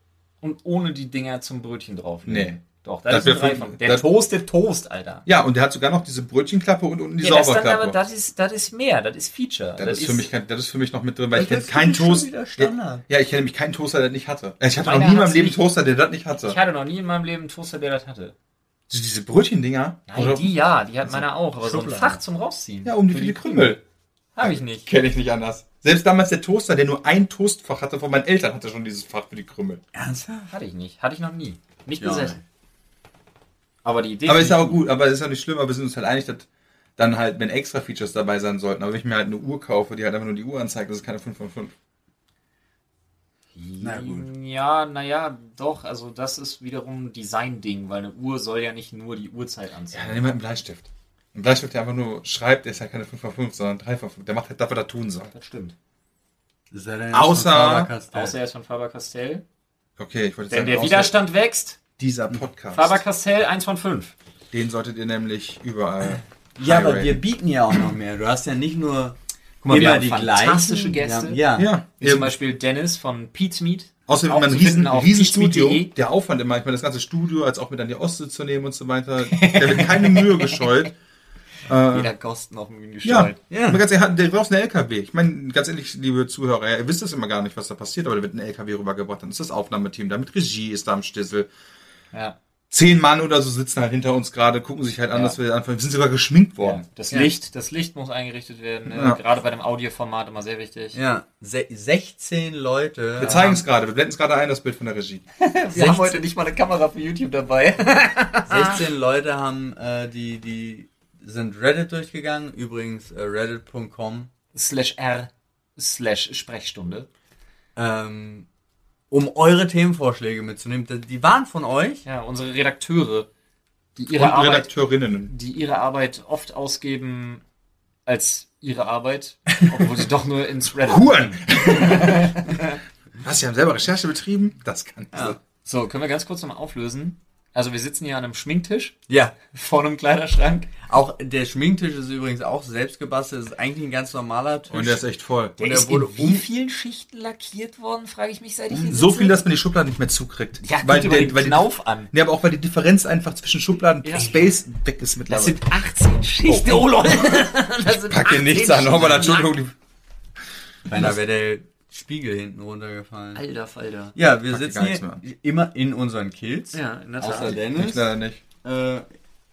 Speaker 1: und ohne die Dinger zum Brötchen drauf.
Speaker 3: Nee.
Speaker 1: Doch, das,
Speaker 3: Das
Speaker 1: ist ein
Speaker 3: wär
Speaker 1: 3
Speaker 3: fünf-
Speaker 1: von. Der
Speaker 3: das-
Speaker 1: toastet Toast, Alter.
Speaker 3: Ja, und der hat sogar noch diese Brötchenklappe und unten die
Speaker 1: Ja, das, dann,
Speaker 3: Sauberklappe.
Speaker 1: aber, das, ist, das ist mehr, das ist Feature.
Speaker 3: das, ist für mich das ist für mich noch mit drin, weil ich
Speaker 2: Das
Speaker 3: kenne keinen Toast.
Speaker 2: Standard.
Speaker 3: Ja, ich kenne nämlich keinen Toaster, der das nicht hatte. Ich hatte
Speaker 1: Meiner
Speaker 3: noch nie in meinem Leben
Speaker 1: nicht.
Speaker 3: Toaster, der das nicht hatte.
Speaker 1: Ich hatte noch nie in meinem Leben einen Toaster, der das hatte.
Speaker 3: Diese Brötchendinger.
Speaker 1: Nein,
Speaker 3: oder-
Speaker 1: die ja, die hat meiner auch, aber so ein
Speaker 2: Schublade.
Speaker 1: Fach zum Rausziehen.
Speaker 3: Ja, um die viele Krümel.
Speaker 1: Habe ich nicht.
Speaker 3: Kenne ich nicht anders. Selbst damals der Toaster, der nur ein Toastfach hatte von meinen Eltern, hatte schon dieses Fach für die Krümel.
Speaker 2: Ernsthaft?
Speaker 1: Hatte ich nicht. Hatte ich noch nie. Nicht
Speaker 2: Ja,
Speaker 1: besessen. Aber die Idee.
Speaker 3: Aber ist ja auch gut, aber ist ja nicht schlimm, aber wir sind uns halt einig, dass dann halt, wenn extra Features dabei sein sollten, aber wenn ich mir halt eine Uhr kaufe, die halt einfach nur die Uhr anzeigt, das ist keine 5 von 5.
Speaker 2: Na gut.
Speaker 1: Ja, naja, doch. Also das ist wiederum ein Design-Ding, weil eine Uhr soll ja nicht nur die Uhrzeit
Speaker 3: Ja,
Speaker 1: anzeigen.
Speaker 3: dann nehmen wir halt einen Bleistift. Ein Bleistift, der einfach nur schreibt, der ist halt keine 5 von 5, sondern 3 von 5. Der macht halt das, was er tun soll.
Speaker 1: Das stimmt.
Speaker 2: Ist er denn
Speaker 3: Außer-
Speaker 2: jetzt von Faber-Castell?
Speaker 1: Außer er ist von Faber-Castell.
Speaker 3: Okay, ich wollte
Speaker 1: Denn
Speaker 3: sagen,
Speaker 1: der
Speaker 3: außer
Speaker 1: Widerstand wächst.
Speaker 3: Dieser Podcast,
Speaker 1: Faber-Castell 1 von 5.
Speaker 3: den solltet ihr nämlich überall.
Speaker 2: Ja, aber wir bieten ja auch noch mehr. Du hast ja nicht nur
Speaker 1: Guck mal, wir
Speaker 2: immer
Speaker 1: haben
Speaker 2: die
Speaker 1: fantastische
Speaker 2: gleichen.
Speaker 1: Gäste.
Speaker 2: Ja, ja.
Speaker 3: Ja,
Speaker 1: Wie zum. Beispiel Dennis von Pete's Meat.
Speaker 3: Außerdem
Speaker 1: Auch
Speaker 3: immer ein riesen, riesen Studio. Der Aufwand immer, ich meine, das ganze Studio, als auch mit an die Ostsee zu nehmen und so weiter, der wird keine Mühe gescheut. Äh,
Speaker 1: Jeder Kosten auf
Speaker 3: ja,
Speaker 1: gescheut.
Speaker 2: Ja.
Speaker 3: Aber ganz ehrlich, der braucht einen LKW. Ich meine, ganz ehrlich, liebe Zuhörer, ihr wisst das immer gar nicht, was da passiert, aber da wird ein LKW rübergebracht, dann ist das Aufnahmeteam da, mit Regie ist da am Stissel.
Speaker 1: Ja.
Speaker 3: zehn Mann oder so sitzen halt hinter uns gerade, gucken sich halt an,
Speaker 1: Ja.
Speaker 3: dass wir anfangen. Wir sind sogar geschminkt worden.
Speaker 1: Das
Speaker 2: Ja.
Speaker 1: Licht, das Licht muss eingerichtet werden. Ne?
Speaker 3: Ja.
Speaker 1: Gerade bei dem Audioformat immer sehr wichtig.
Speaker 2: Ja, se 16 Leute.
Speaker 3: Wir zeigen es gerade, wir blenden es gerade ein, das Bild von der Regie.
Speaker 1: Wir haben heute nicht mal eine Kamera für YouTube dabei.
Speaker 2: 16 Leute haben äh, die, die sind Reddit durchgegangen. Übrigens äh, reddit.com.
Speaker 1: slash r slash Sprechstunde.
Speaker 2: Ähm, um eure Themenvorschläge mitzunehmen. Die- Die waren von euch.
Speaker 1: Ja, unsere Redakteure, die
Speaker 3: Und
Speaker 1: ihre Arbeit,
Speaker 3: Redakteurinnen.
Speaker 1: die ihre Arbeit oft ausgeben als ihre Arbeit, obwohl sie doch nur ins Reddit.
Speaker 3: Huren! Was, Sie haben selber Recherche betrieben? Das kann nicht
Speaker 2: Ja.
Speaker 1: So, können wir ganz kurz nochmal auflösen? Also wir sitzen hier an einem Schminktisch
Speaker 2: Ja.
Speaker 1: vor einem Kleiderschrank.
Speaker 2: Auch der Schminktisch ist übrigens auch selbst gebastelt. Das ist eigentlich ein ganz normaler Tisch.
Speaker 3: Und der ist echt voll.
Speaker 2: Und er
Speaker 1: ist
Speaker 2: wurde
Speaker 1: in wie
Speaker 2: um-
Speaker 1: vielen Schichten lackiert worden, frage ich mich, seit ich hier
Speaker 3: So
Speaker 1: sitze?
Speaker 3: viel, dass man die Schublade nicht mehr zukriegt.
Speaker 1: Ja,
Speaker 3: weil, der,
Speaker 1: den
Speaker 3: weil die,
Speaker 1: Knauf an.
Speaker 3: nee, aber auch weil die Differenz einfach zwischen Schubladen
Speaker 1: Ja.
Speaker 3: Space weg ist
Speaker 1: Das
Speaker 3: mittlerweile.
Speaker 1: sind 18 Schichten. Oh, lol. Das sind
Speaker 3: Pack dir
Speaker 1: 18
Speaker 3: nichts an, nochmal. Entschuldigung.
Speaker 2: Beinahe wäre der Spiegel hinten runtergefallen.
Speaker 1: Alter Falter.
Speaker 2: Ja, wir sitzen hier immer in unseren Kills.
Speaker 1: Ja, in der Tat.
Speaker 2: Außer
Speaker 3: Ich
Speaker 2: Dennis.
Speaker 3: leider nicht.
Speaker 2: Äh,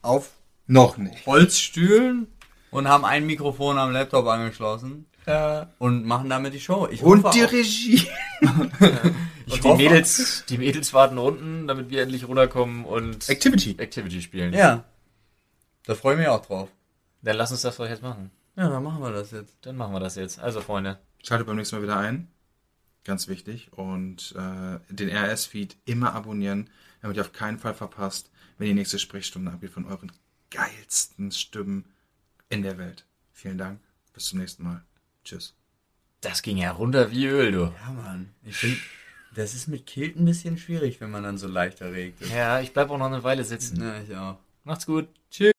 Speaker 2: auf
Speaker 3: Noch nicht.
Speaker 2: Holzstühlen und haben ein Mikrofon am Laptop angeschlossen und machen damit die Show. Ich
Speaker 3: Und die
Speaker 2: auch-
Speaker 3: Regie.
Speaker 2: ich
Speaker 1: Und die Mädels, die Mädels warten unten, damit wir endlich runterkommen und
Speaker 3: Activity.
Speaker 1: Activity spielen.
Speaker 2: Ja. Da freue ich mich auch drauf.
Speaker 1: Dann lass uns das doch jetzt machen.
Speaker 2: Ja, dann machen wir das jetzt.
Speaker 1: Dann machen wir das jetzt. Also, Freunde.
Speaker 3: Schaltet beim nächsten Mal wieder ein. Ganz wichtig. Und äh, den RS-Feed immer abonnieren, damit ihr auf keinen Fall verpasst, wenn die nächste Sprechstunde abgeht von euren geilsten Stimmen in der Welt. Vielen Dank. Bis zum nächsten Mal. Tschüss.
Speaker 1: Das ging ja runter wie Öl, du.
Speaker 2: Ja, Mann. Ich finde, das ist mit Kilt ein bisschen schwierig, wenn man dann so leicht erregt ist.
Speaker 1: Ja, ich bleib auch noch eine Weile sitzen.
Speaker 2: Ja, ich auch.
Speaker 1: Macht's gut.
Speaker 2: Tschüss.